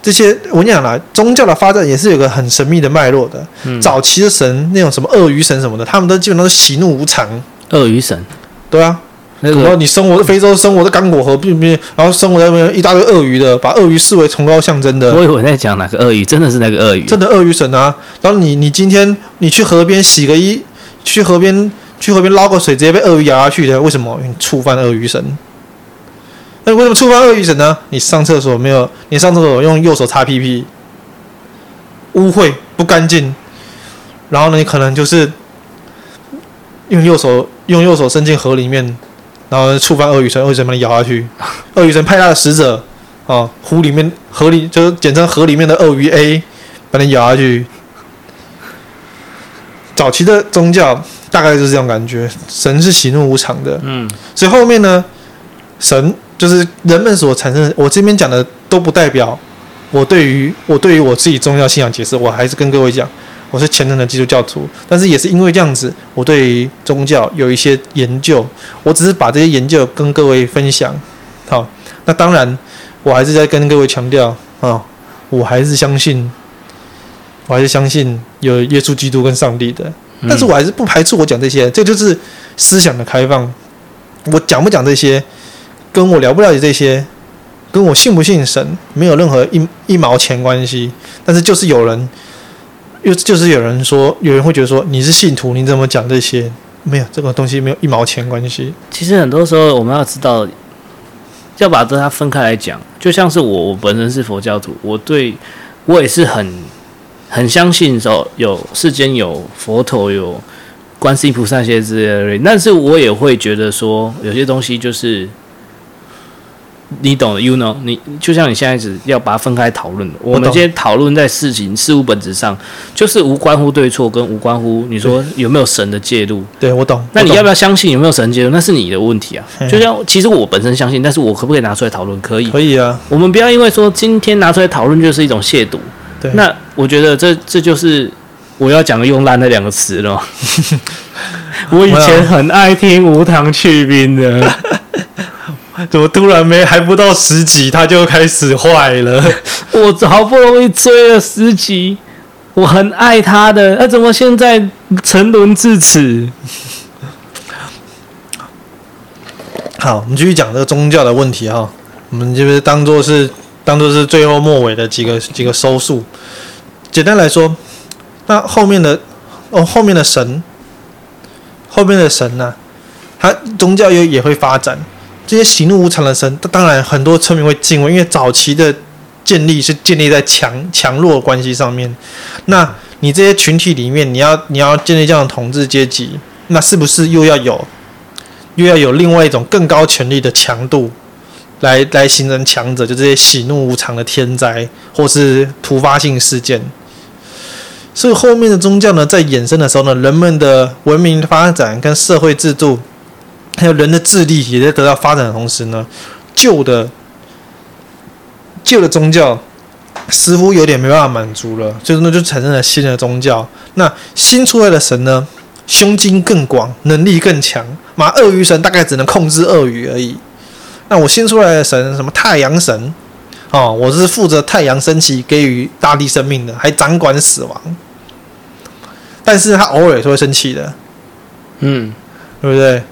这些。我跟你讲啦，宗教的发展也是有个很神秘的脉络的。嗯、早期的神，那种什么鳄鱼神什么的，他们都基本上都是喜怒无常。鳄鱼神，对啊，那个然后你生活在非洲，生活在刚果河边边，然后生活在那边一大堆鳄鱼的，把鳄鱼视为崇高象征的。我以为在讲哪个鳄鱼，真的是那个鳄鱼，真的鳄鱼神啊！然后你你今天你去河边洗个衣，去河边去河边捞个水，直接被鳄鱼咬下去的，为什么？你触犯鳄鱼神。那为什么触犯鳄鱼神呢？你上厕所没有？你上厕所用右手擦屁屁，污秽不干净，然后呢，你可能就是。用右手用右手伸进河里面，然后触犯鳄鱼神，鳄鱼神把你咬下去。鳄鱼神派他的使者，啊，湖里面河里就是简称河里面的鳄鱼 A，把你咬下去。早期的宗教大概就是这种感觉，神是喜怒无常的。嗯，所以后面呢，神就是人们所产生的。我这边讲的都不代表我对于我对于我自己宗教信仰解释，我还是跟各位讲。我是虔诚的基督教徒，但是也是因为这样子，我对于宗教有一些研究。我只是把这些研究跟各位分享。好，那当然，我还是在跟各位强调啊，我还是相信，我还是相信有耶稣基督跟上帝的。但是我还是不排斥我讲这些，这就是思想的开放。我讲不讲这些，跟我了不了解这些，跟我信不信神没有任何一一毛钱关系。但是就是有人，又就是有人说，有人会觉得说你是信徒，你怎么讲这些？没有这个东西，没有一毛钱关系。其实很多时候我们要知道，要把这它分开来讲。就像是我，我本身是佛教徒，我对我也是很很相信说有世间有佛陀有。观世音菩萨些之类的，但是我也会觉得说，有些东西就是你懂的，you know，你就像你现在只要把它分开讨论。我们今天讨论在事情事物本质上，就是无关乎对错，跟无关乎你说有没有神的介入。对，我懂。那你要不要相信有没有神介入？那是你的问题啊。就像其实我本身相信，但是我可不可以拿出来讨论？可以，可以啊。我们不要因为说今天拿出来讨论就是一种亵渎。对。那我觉得这这就是。我要讲的用烂那两个词了。我以前很爱听无糖去冰的，怎么突然没还不到十集它就开始坏了？我好不容易追了十集，我很爱他的，那怎么现在沉沦至此？好，我们继续讲这个宗教的问题哈。我们就是当做是当做是最后末尾的几个几个收束。简单来说。那后面的哦，后面的神，后面的神呢、啊？他宗教又也会发展这些喜怒无常的神。当然，很多村民会敬畏，因为早期的建立是建立在强强弱关系上面。那你这些群体里面，你要你要建立这样的统治阶级，那是不是又要有又要有另外一种更高权力的强度来来形成强者？就这些喜怒无常的天灾或是突发性事件。所以后面的宗教呢，在衍生的时候呢，人们的文明发展跟社会制度，还有人的智力也在得到发展的同时呢，旧的旧的宗教似乎有点没办法满足了，所以呢，就产生了新的宗教。那新出来的神呢，胸襟更广，能力更强。嘛，鳄鱼神大概只能控制鳄鱼而已。那我新出来的神，什么太阳神？哦，我是负责太阳升起给予大地生命的，还掌管死亡。但是他偶尔也是会生气的，嗯，对不对？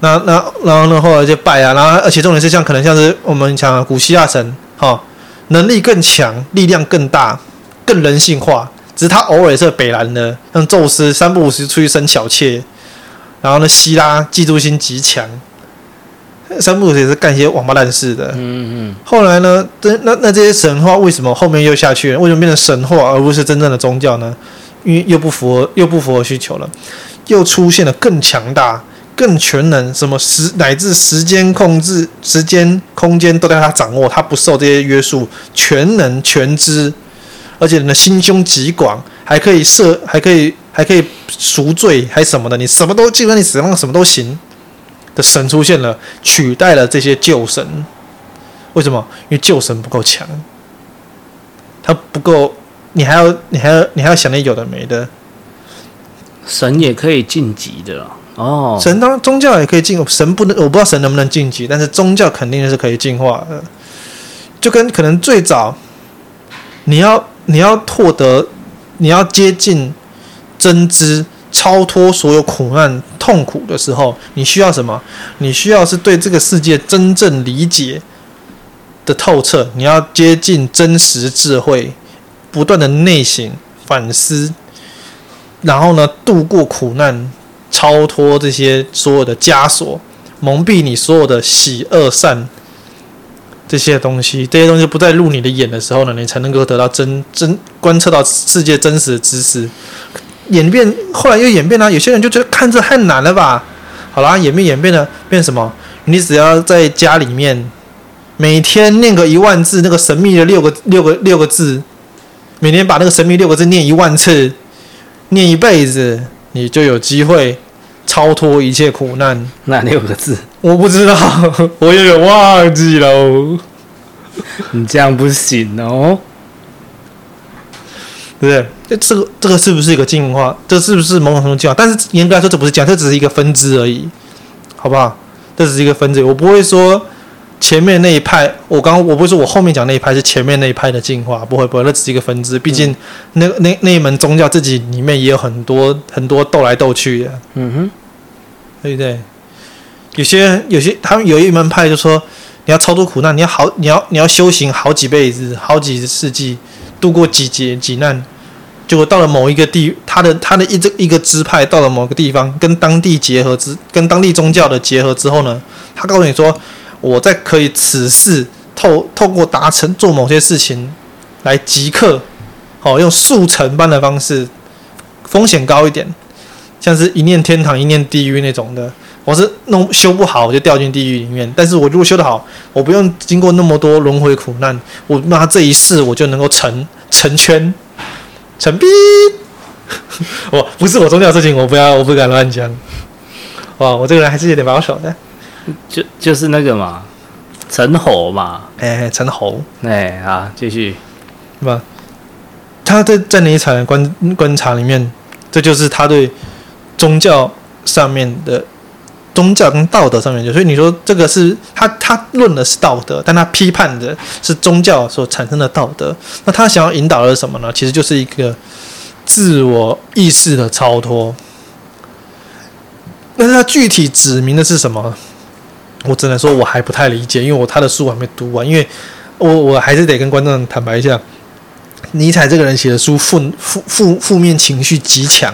那那然后呢？后来就拜啊，然后而且重点是像可能像是我们讲的古希腊神，哈、哦，能力更强，力量更大，更人性化。只是他偶尔也是北兰的，像宙斯三不五时出去生小妾，然后呢，希拉嫉妒心极强。三不五时也是干一些王八蛋事的。嗯嗯。后来呢？这那那这些神话为什么后面又下去了？为什么变成神话而不是真正的宗教呢？因为又不符合又不符合需求了，又出现了更强大、更全能，什么时乃至时间控制、时间空间都在他掌握，他不受这些约束，全能全知，而且呢心胸极广，还可以赦，还可以还可以赎罪，还什么的，你什么都基本上你指望什么都行。的神出现了，取代了这些旧神。为什么？因为旧神不够强，他不够，你还要，你还要，你还要想那有的没的。神也可以晋级的哦。神当然宗教也可以进，神不能，我不知道神能不能晋级，但是宗教肯定是可以进化的。就跟可能最早，你要你要获得，你要接近真知。超脱所有苦难痛苦的时候，你需要什么？你需要是对这个世界真正理解的透彻。你要接近真实智慧，不断的内省反思，然后呢，度过苦难，超脱这些所有的枷锁，蒙蔽你所有的喜恶善这些东西。这些东西不再入你的眼的时候呢，你才能够得到真真观测到世界真实的知识。演变，后来又演变了。有些人就觉得看这太难了吧？好啦，演变演变了，变什么？你只要在家里面每天念个一万字，那个神秘的六个六个六个字，每天把那个神秘六个字念一万次，念一辈子，你就有机会超脱一切苦难。那六个字？我不知道，我有点忘记了。你这样不行哦。对不对？这这个这个是不是一个进化？这是不是某种程度进化？但是严格来说，这不是进化，这只是一个分支而已，好不好？这只是一个分支。我不会说前面那一派，我刚刚我不会说我后面讲那一派是前面那一派的进化，不会不会，那只是一个分支。毕竟那那那一门宗教自己里面也有很多很多斗来斗去的，嗯哼，对不对？有些有些他们有一门派就说你要超脱苦难，你要好，你要你要修行好几辈子、好几世纪，度过几劫几难，结果到了某一个地，他的他的一这一个支派到了某个地方，跟当地结合之，跟当地宗教的结合之后呢，他告诉你说，我在可以此事透透过达成做某些事情来即刻，好用速成般的方式，风险高一点，像是一念天堂一念地狱那种的。我是弄修不好，我就掉进地狱里面。但是我如果修得好，我不用经过那么多轮回苦难，我那这一世我就能够成成圈成逼。我 不是我宗教事情，我不要，我不敢乱讲。哇，我这个人还是有点保守的。就就是那个嘛，陈侯嘛，哎，成猴，哎，好，继续，是吧？他在在尼采的观观察里面，这就是他对宗教上面的。宗教跟道德上面，就所以你说这个是他他论的是道德，但他批判的是宗教所产生的道德。那他想要引导的是什么呢？其实就是一个自我意识的超脱。但是他具体指明的是什么？我只能说我还不太理解，因为我他的书还没读完。因为我我还是得跟观众坦白一下，尼采这个人写的书负负负负面情绪极强。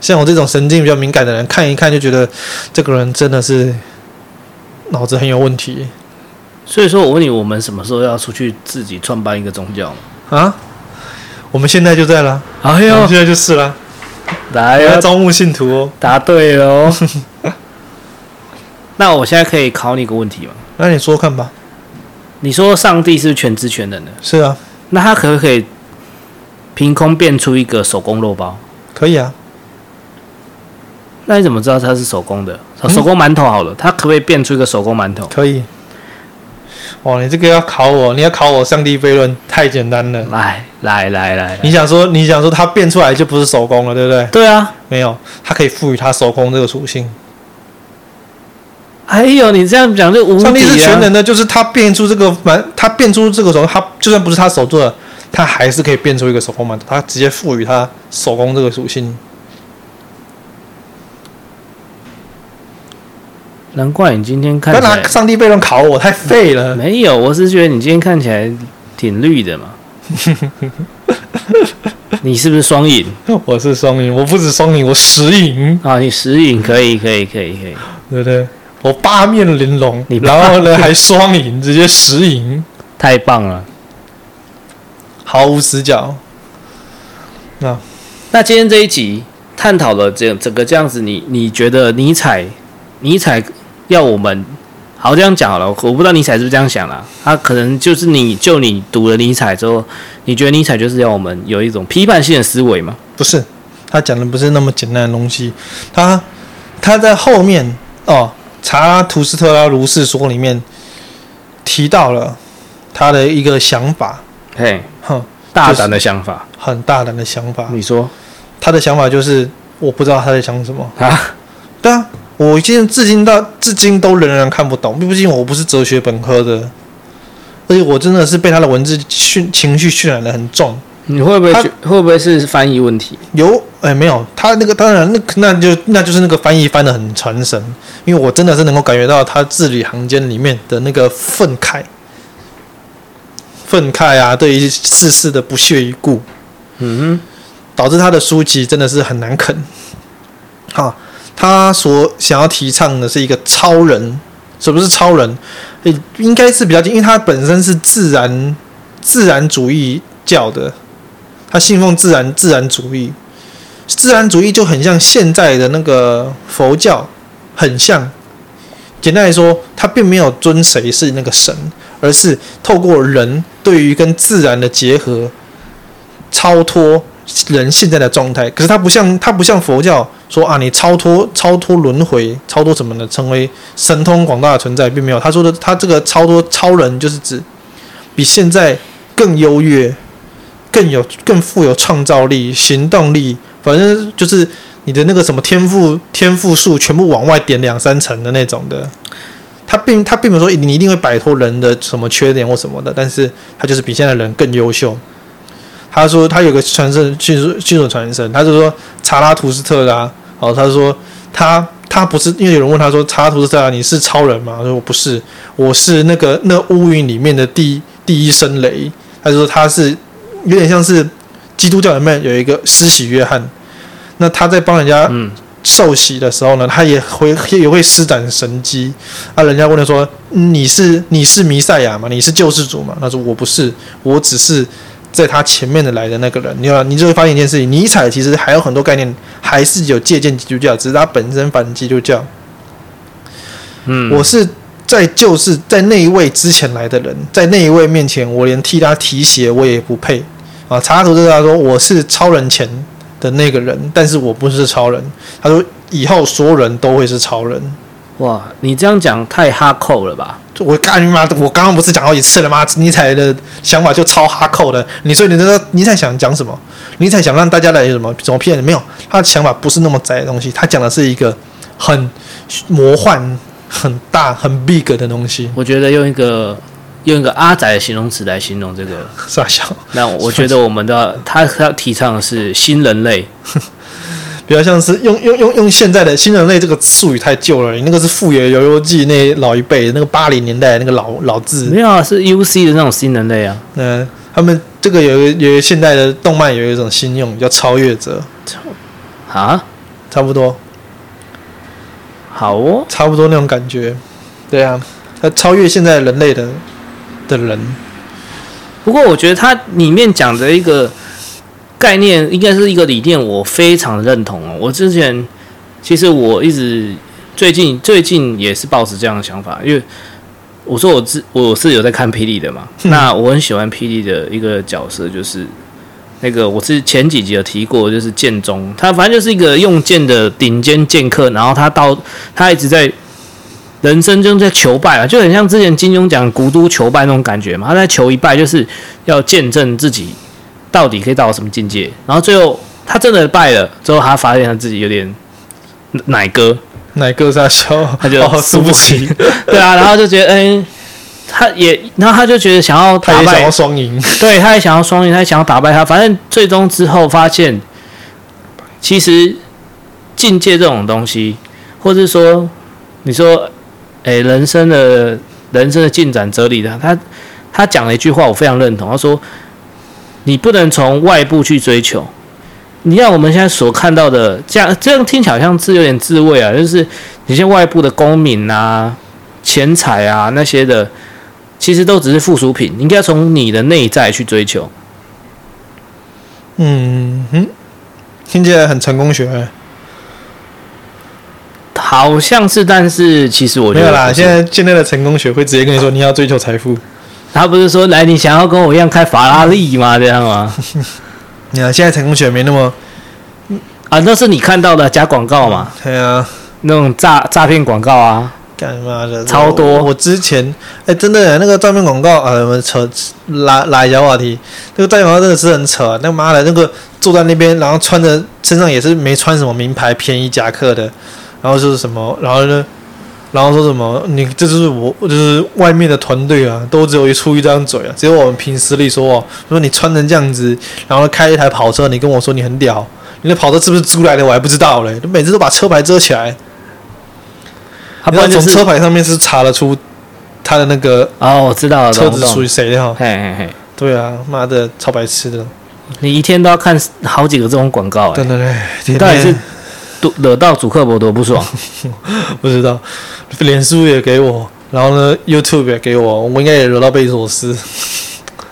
像我这种神经比较敏感的人，看一看就觉得这个人真的是脑子很有问题。所以说我问你，我们什么时候要出去自己创办一个宗教啊？我们现在就在了，哎呦，现在就是了，来 要招募信徒哦。答对了哦。那我现在可以考你一个问题吗？那你说看吧。你说上帝是全知全能的？是啊。那他可不可以凭空变出一个手工肉包？可以啊。那你怎么知道它是手工的？手工馒头好了，它可不可以变出一个手工馒头？可以。哇，你这个要考我，你要考我上帝悖论，太简单了。来来来来，你想说，你想说它变出来就不是手工了，对不对？对啊，没有，它可以赋予它手工这个属性。哎呦，你这样讲就无！上帝是全能的，就是他变出这个馒，他变出这个手工，他就算不是他手做的，他还是可以变出一个手工馒头，他直接赋予他手工这个属性。难怪你今天看起来，上帝悖论考我，太废了。没有，我是觉得你今天看起来挺绿的嘛。你是不是双赢？我是双赢，我不止双赢，我十赢啊！你十赢可以，可以，可以，可以，对不对？我八面玲珑，你然后呢还双赢，直接十赢，太棒了，毫无死角。那那今天这一集探讨了这整个这样子，你你觉得尼采，尼采？要我们好这样讲好了，我不知道尼采是不是这样想啦。他可能就是你就你读了尼采之后，你觉得尼采就是要我们有一种批判性的思维吗？不是，他讲的不是那么简单的东西。他他在后面哦，《查拉图斯特拉如是说》里面提到了他的一个想法。嘿，哼，大胆的想法，很大胆的想法。你说他的想法就是，我不知道他在想什么啊？对啊。我现在至今到至今都仍然看不懂，毕竟我不是哲学本科的，而且我真的是被他的文字渲情绪渲染的很重。你会不会会不会是翻译问题？有哎、欸，没有，他那个当然那那就那就是那个翻译翻的很传神，因为我真的是能够感觉到他字里行间里面的那个愤慨，愤慨啊，对于世事的不屑一顾，嗯哼，导致他的书籍真的是很难啃，好。他所想要提倡的是一个超人，什么是超人？诶，应该是比较近，因为他本身是自然自然主义教的，他信奉自然自然主义，自然主义就很像现在的那个佛教，很像。简单来说，他并没有尊谁是那个神，而是透过人对于跟自然的结合，超脱。人现在的状态，可是他不像他不像佛教说啊，你超脱超脱轮回，超脱什么的，成为神通广大的存在，并没有。他说的他这个超脱超人，就是指比现在更优越、更有更富有创造力、行动力，反正就是你的那个什么天赋天赋数全部往外点两三层的那种的。他并他并没有说你一定会摆脱人的什么缺点或什么的，但是他就是比现在人更优秀。他说他有个传承，技术技术传承，他就说查拉图斯特拉，哦，他说他他不是，因为有人问他说：“查拉图斯特拉，你是超人吗？”他说：“我不是，我是那个那乌云里面的第第一声雷。”他说他是有点像是基督教里面有一个施洗约翰，那他在帮人家受洗的时候呢，他也会也会施展神机。啊，人家问他说：“你是你是弥赛亚吗？你是救世主吗？”他说：“我不是，我只是。”在他前面的来的那个人，你看，你就会发现一件事情：尼采其实还有很多概念，还是有借鉴基督教，只是他本身反基督教。嗯，我是在就是在那一位之前来的人，在那一位面前，我连替他提鞋我也不配啊！查拉图斯特拉说我是超人前的那个人，但是我不是超人。他说以后所有人都会是超人。哇，你这样讲太哈扣了吧？我干你妈！我刚刚不是讲好几次了吗？尼采的想法就超哈扣的。你说你这个尼采想讲什么？尼采想让大家来什么？怎么骗人？没有，他的想法不是那么窄的东西。他讲的是一个很魔幻、很大、很 big 的东西。我觉得用一个用一个阿宅的形容词来形容这个。傻笑。那我觉得我们的他他提倡的是新人类。比较像是用用用用现在的新人类这个术语太旧了，你那个是富野由悠记那老一辈那个八零年代那个老老字，没有啊，是 U C 的那种新人类啊。嗯，他们这个有有一现代的动漫有一种新用叫超越者，啊，差不多，好哦，差不多那种感觉，对啊，他超越现在人类的的人。不过我觉得它里面讲的一个。概念应该是一个理念，我非常认同哦。我之前其实我一直最近最近也是抱持这样的想法，因为我说我自我是有在看霹雳的嘛，嗯、那我很喜欢霹雳的一个角色，就是那个我是前几集有提过，就是剑宗，他反正就是一个用剑的顶尖剑客，然后他到他一直在人生中在求败啊，就很像之前金庸讲古都求败那种感觉嘛，他在求一败，就是要见证自己。到底可以到什么境界？然后最后他真的败了，之后他发现他自己有点奶哥，奶哥在笑，他就输不起。对啊，然后就觉得，嗯、欸，他也，然后他就觉得想要打败，他也想要双赢，对，他也想要双赢，他也想要打败他。反正最终之后发现，其实境界这种东西，或者说你说，哎、人生的人生的进展哲理的，他他讲了一句话，我非常认同，他说。你不能从外部去追求，你像我们现在所看到的，这样这样听起来好像是有点自慰啊，就是你像外部的功名啊、钱财啊那些的，其实都只是附属品，应该从你的内在去追求。嗯哼，听起来很成功学，好像是，但是其实我觉得没有啦。现在现在的成功学会直接跟你说，你要追求财富。他不是说，来，你想要跟我一样开法拉利吗？这样吗？你看现在成功学没那么啊，那是你看到的假广告嘛？对啊，那种诈诈骗广告啊，干嘛的超多。我，我之前哎、欸，真的那个诈骗广告啊，我们扯拉拉一下话题，那个诈骗广告真的是很扯、啊。那妈的，那个坐在那边，然后穿着身上也是没穿什么名牌便宜夹克的，然后就是什么，然后呢？然后说什么？你这就是我，就是外面的团队啊，都只有一出一张嘴啊，只有我们凭实力说哦。说你穿成这样子，然后开一台跑车，你跟我说你很屌，你的跑车是不是租来的？我还不知道嘞。每次都把车牌遮起来，他不然从车牌上面是查得出他的那个哦，我知道了，车子属于谁的哈？嘿嘿嘿，对啊，妈的，超白痴的。你一天都要看好几个这种广告哎，对对对，你到底是惹到主克伯多不爽？不知道。脸书也给我，然后呢，YouTube 也给我，我们应该也惹到贝索斯，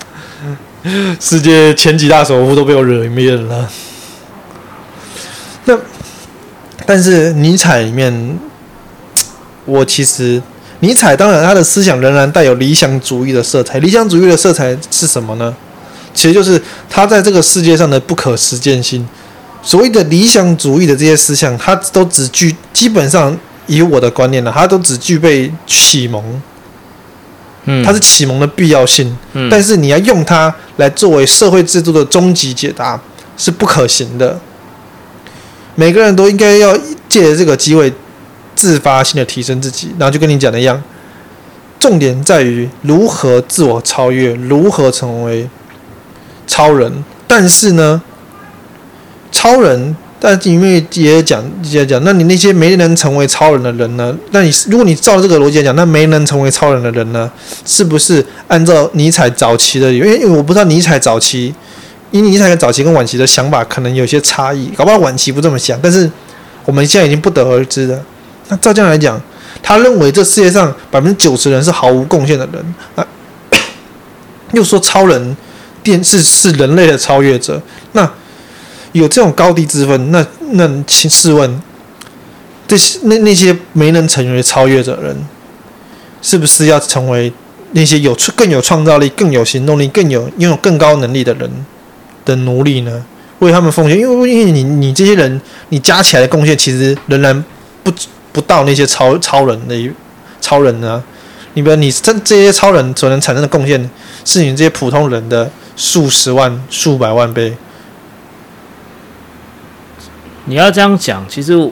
世界前几大首富都被我惹一面了。那，但是尼采里面，我其实尼采当然他的思想仍然带有理想主义的色彩。理想主义的色彩是什么呢？其实就是他在这个世界上的不可实践性。所谓的理想主义的这些思想，它都只具基本上。以我的观念呢，它都只具备启蒙，嗯，它是启蒙的必要性，嗯，但是你要用它来作为社会制度的终极解答是不可行的。每个人都应该要借着这个机会自发性的提升自己，然后就跟你讲的一样，重点在于如何自我超越，如何成为超人。但是呢，超人。但因为也讲也讲，那你那些没能成为超人的人呢？那你如果你照这个逻辑来讲，那没能成为超人的人呢，是不是按照尼采早期的？因为因为我不知道尼采早期，因为尼采的早期跟晚期的想法可能有些差异，搞不好晚期不这么想，但是我们现在已经不得而知了。那照这样来讲，他认为这世界上百分之九十人是毫无贡献的人，那 又说超人电视是人类的超越者，那有这种高低之分，那那请试问，这些那那些没能成为超越者的人，是不是要成为那些有更有创造力、更有行动力、更有拥有更高能力的人的奴隶呢？为他们奉献，因为因为你你这些人，你加起来的贡献其实仍然不不到那些超超人的超人呢。你比如你这这些超人所能产生的贡献，是你这些普通人的数十万、数百万倍。你要这样讲，其实我，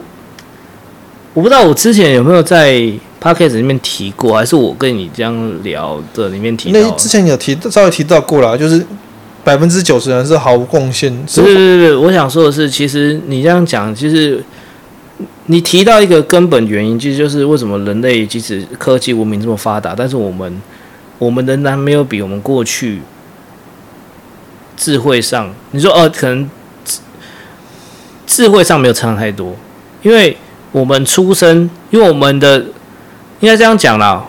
我不知道我之前有没有在 podcast 里面提过，还是我跟你这样聊的里面提到。那之前有提稍微提到过了，就是百分之九十人是毫无贡献。是是是是，我想说的是，其实你这样讲，其实你提到一个根本原因，其实就是为什么人类即使科技文明这么发达，但是我们我们仍然没有比我们过去智慧上，你说哦、呃，可能。智慧上没有差太多，因为我们出生，因为我们的应该这样讲啦，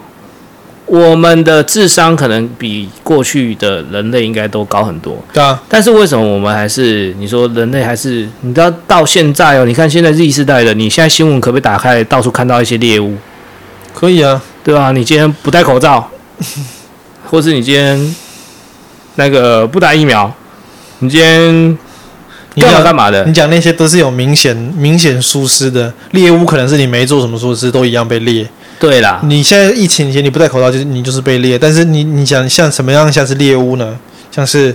我们的智商可能比过去的人类应该都高很多。对啊，但是为什么我们还是你说人类还是？你知道到现在哦，你看现在 Z 世代的，你现在新闻可不可以打开，到处看到一些猎物？可以啊，对吧？你今天不戴口罩，或是你今天那个不打疫苗，你今天。你要干嘛的？你讲那些都是有明显明显疏失的猎物，可能是你没做什么疏失，都一样被猎。对啦，你现在疫情前你不戴口罩，就是你就是被猎。但是你你想像什么样像是猎物呢？像是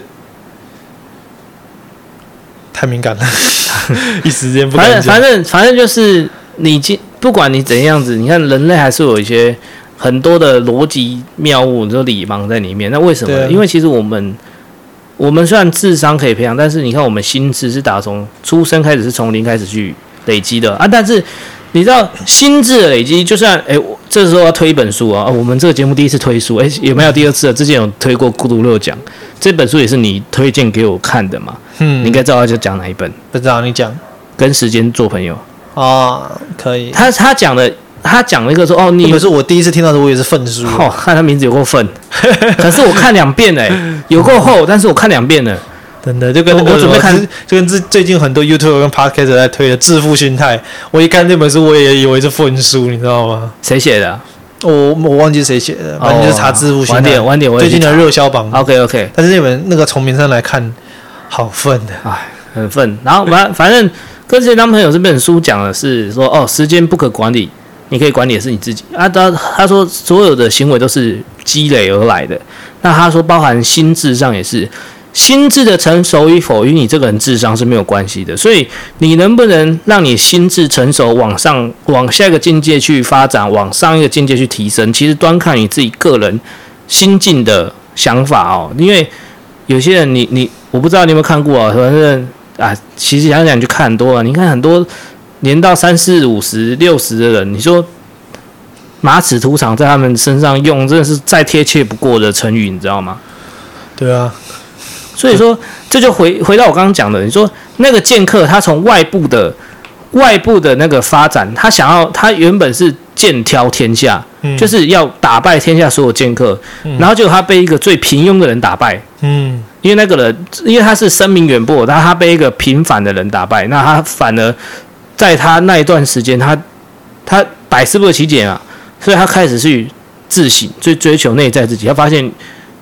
太敏感了，一时间不。反正反正反正就是你今不管你怎样子，你看人类还是有一些很多的逻辑谬误，就礼盲在里面。那为什么呢？因为其实我们。我们虽然智商可以培养，但是你看我们心智是打从出生开始是从零开始去累积的啊。但是你知道心智的累积，就算哎，这时候要推一本书啊，我们这个节目第一次推书，哎，有没有第二次了？之前有推过《孤独六讲》，这本书也是你推荐给我看的嘛？嗯，你应该知道就讲哪一本？不知道，你讲。跟时间做朋友哦，可以。他他讲的。他讲了一个说哦，你可是我第一次听到的，我也是粪书哦。看他名字有够粪，可是我看两遍哎，有够厚，但是我看两遍了，真的就跟我准备看，就跟最最近很多 YouTube 跟 Podcast 在推的《致富心态》，我一看这本书，我也以为是粪书，你知道吗？谁写的？我我忘记谁写的，反正就是查《致富心态》。晚点晚点，最近的热销榜。OK OK，但是那本那个从名上来看，好愤的，哎，很愤。然后反反正跟这些当朋友这本书讲的是说哦，时间不可管理。你可以管理的是你自己啊。他他说所有的行为都是积累而来的。那他说包含心智上也是，心智的成熟与否与你这个人智商是没有关系的。所以你能不能让你心智成熟，往上往下一个境界去发展，往上一个境界去提升，其实端看你自己个人心境的想法哦。因为有些人你你我不知道你有没有看过啊，反正啊，其实想想就看很多了。你看很多。年到三四五十六十的人，你说马齿土场在他们身上用，真的是再贴切不过的成语，你知道吗？对啊，所以说这就回回到我刚刚讲的，你说那个剑客他从外部的外部的那个发展，他想要他原本是剑挑天下，嗯，就是要打败天下所有剑客，嗯，然后结果他被一个最平庸的人打败，嗯，因为那个人因为他是声名远播，但他被一个平凡的人打败，那他反而。在他那一段时间，他他百思不得其解啊，所以他开始去自省，去追求内在自己。他发现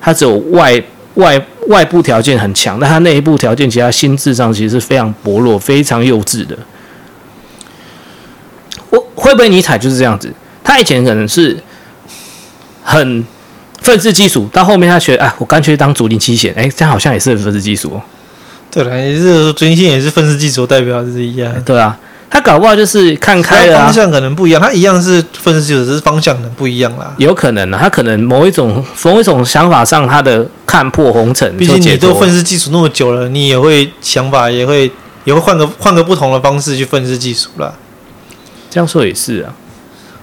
他只有外外外部条件很强，但他内部条件，其他心智上其实是非常薄弱、非常幼稚的。我会不会尼采就是这样子？他以前可能是很愤世嫉俗，到后面他学哎，我干脆当竹林七贤，哎，这样好像也是很愤世嫉俗。对了，也是竹林七贤也是愤世嫉俗代表是一啊。对啊。他搞不好就是看开了、啊，方向可能不一样。他一样是分析，只是方向可能不一样啦。有可能啊，他可能某一种某一种想法上，他的看破红尘。毕竟你都愤世嫉俗那么久了，你也会想法也会也会换个换个不同的方式去愤世嫉俗啦。这样说也是啊，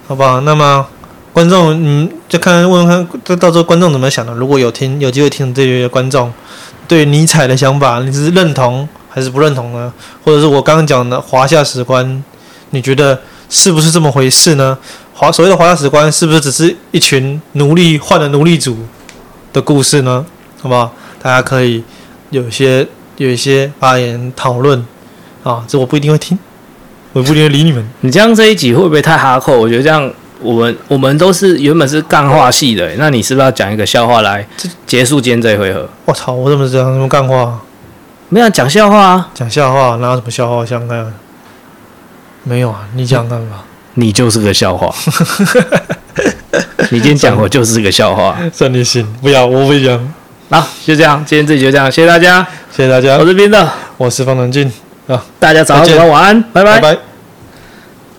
好不好？那么观众，嗯，就看问问看，这到时候观众怎么想的？如果有听有机会听这些观众对尼采的想法，你是认同还是不认同呢？或者是我刚刚讲的华夏史观，你觉得是不是这么回事呢？华所谓的华夏史观，是不是只是一群奴隶换了奴隶主的故事呢？好不好？大家可以有一些有一些发言讨论啊，这我不一定会听，我也不一定会理你们。你这样这一集会不会太哈扣？我觉得这样，我们我们都是原本是干话系的，那你是不是要讲一个笑话来结束今天这一回合？我操，我怎么这样？什么干话？没有讲笑话啊，讲笑话，哪有什么笑话？想看？没有啊，你讲看吧。你就是个笑话。你今天讲我就是个笑话。算你行，不要，我不讲。好，就这样，今天这集就这样，谢谢大家，谢谢大家。我是冰的，我是方能进啊，大家早上好，晚安，拜拜。拜拜。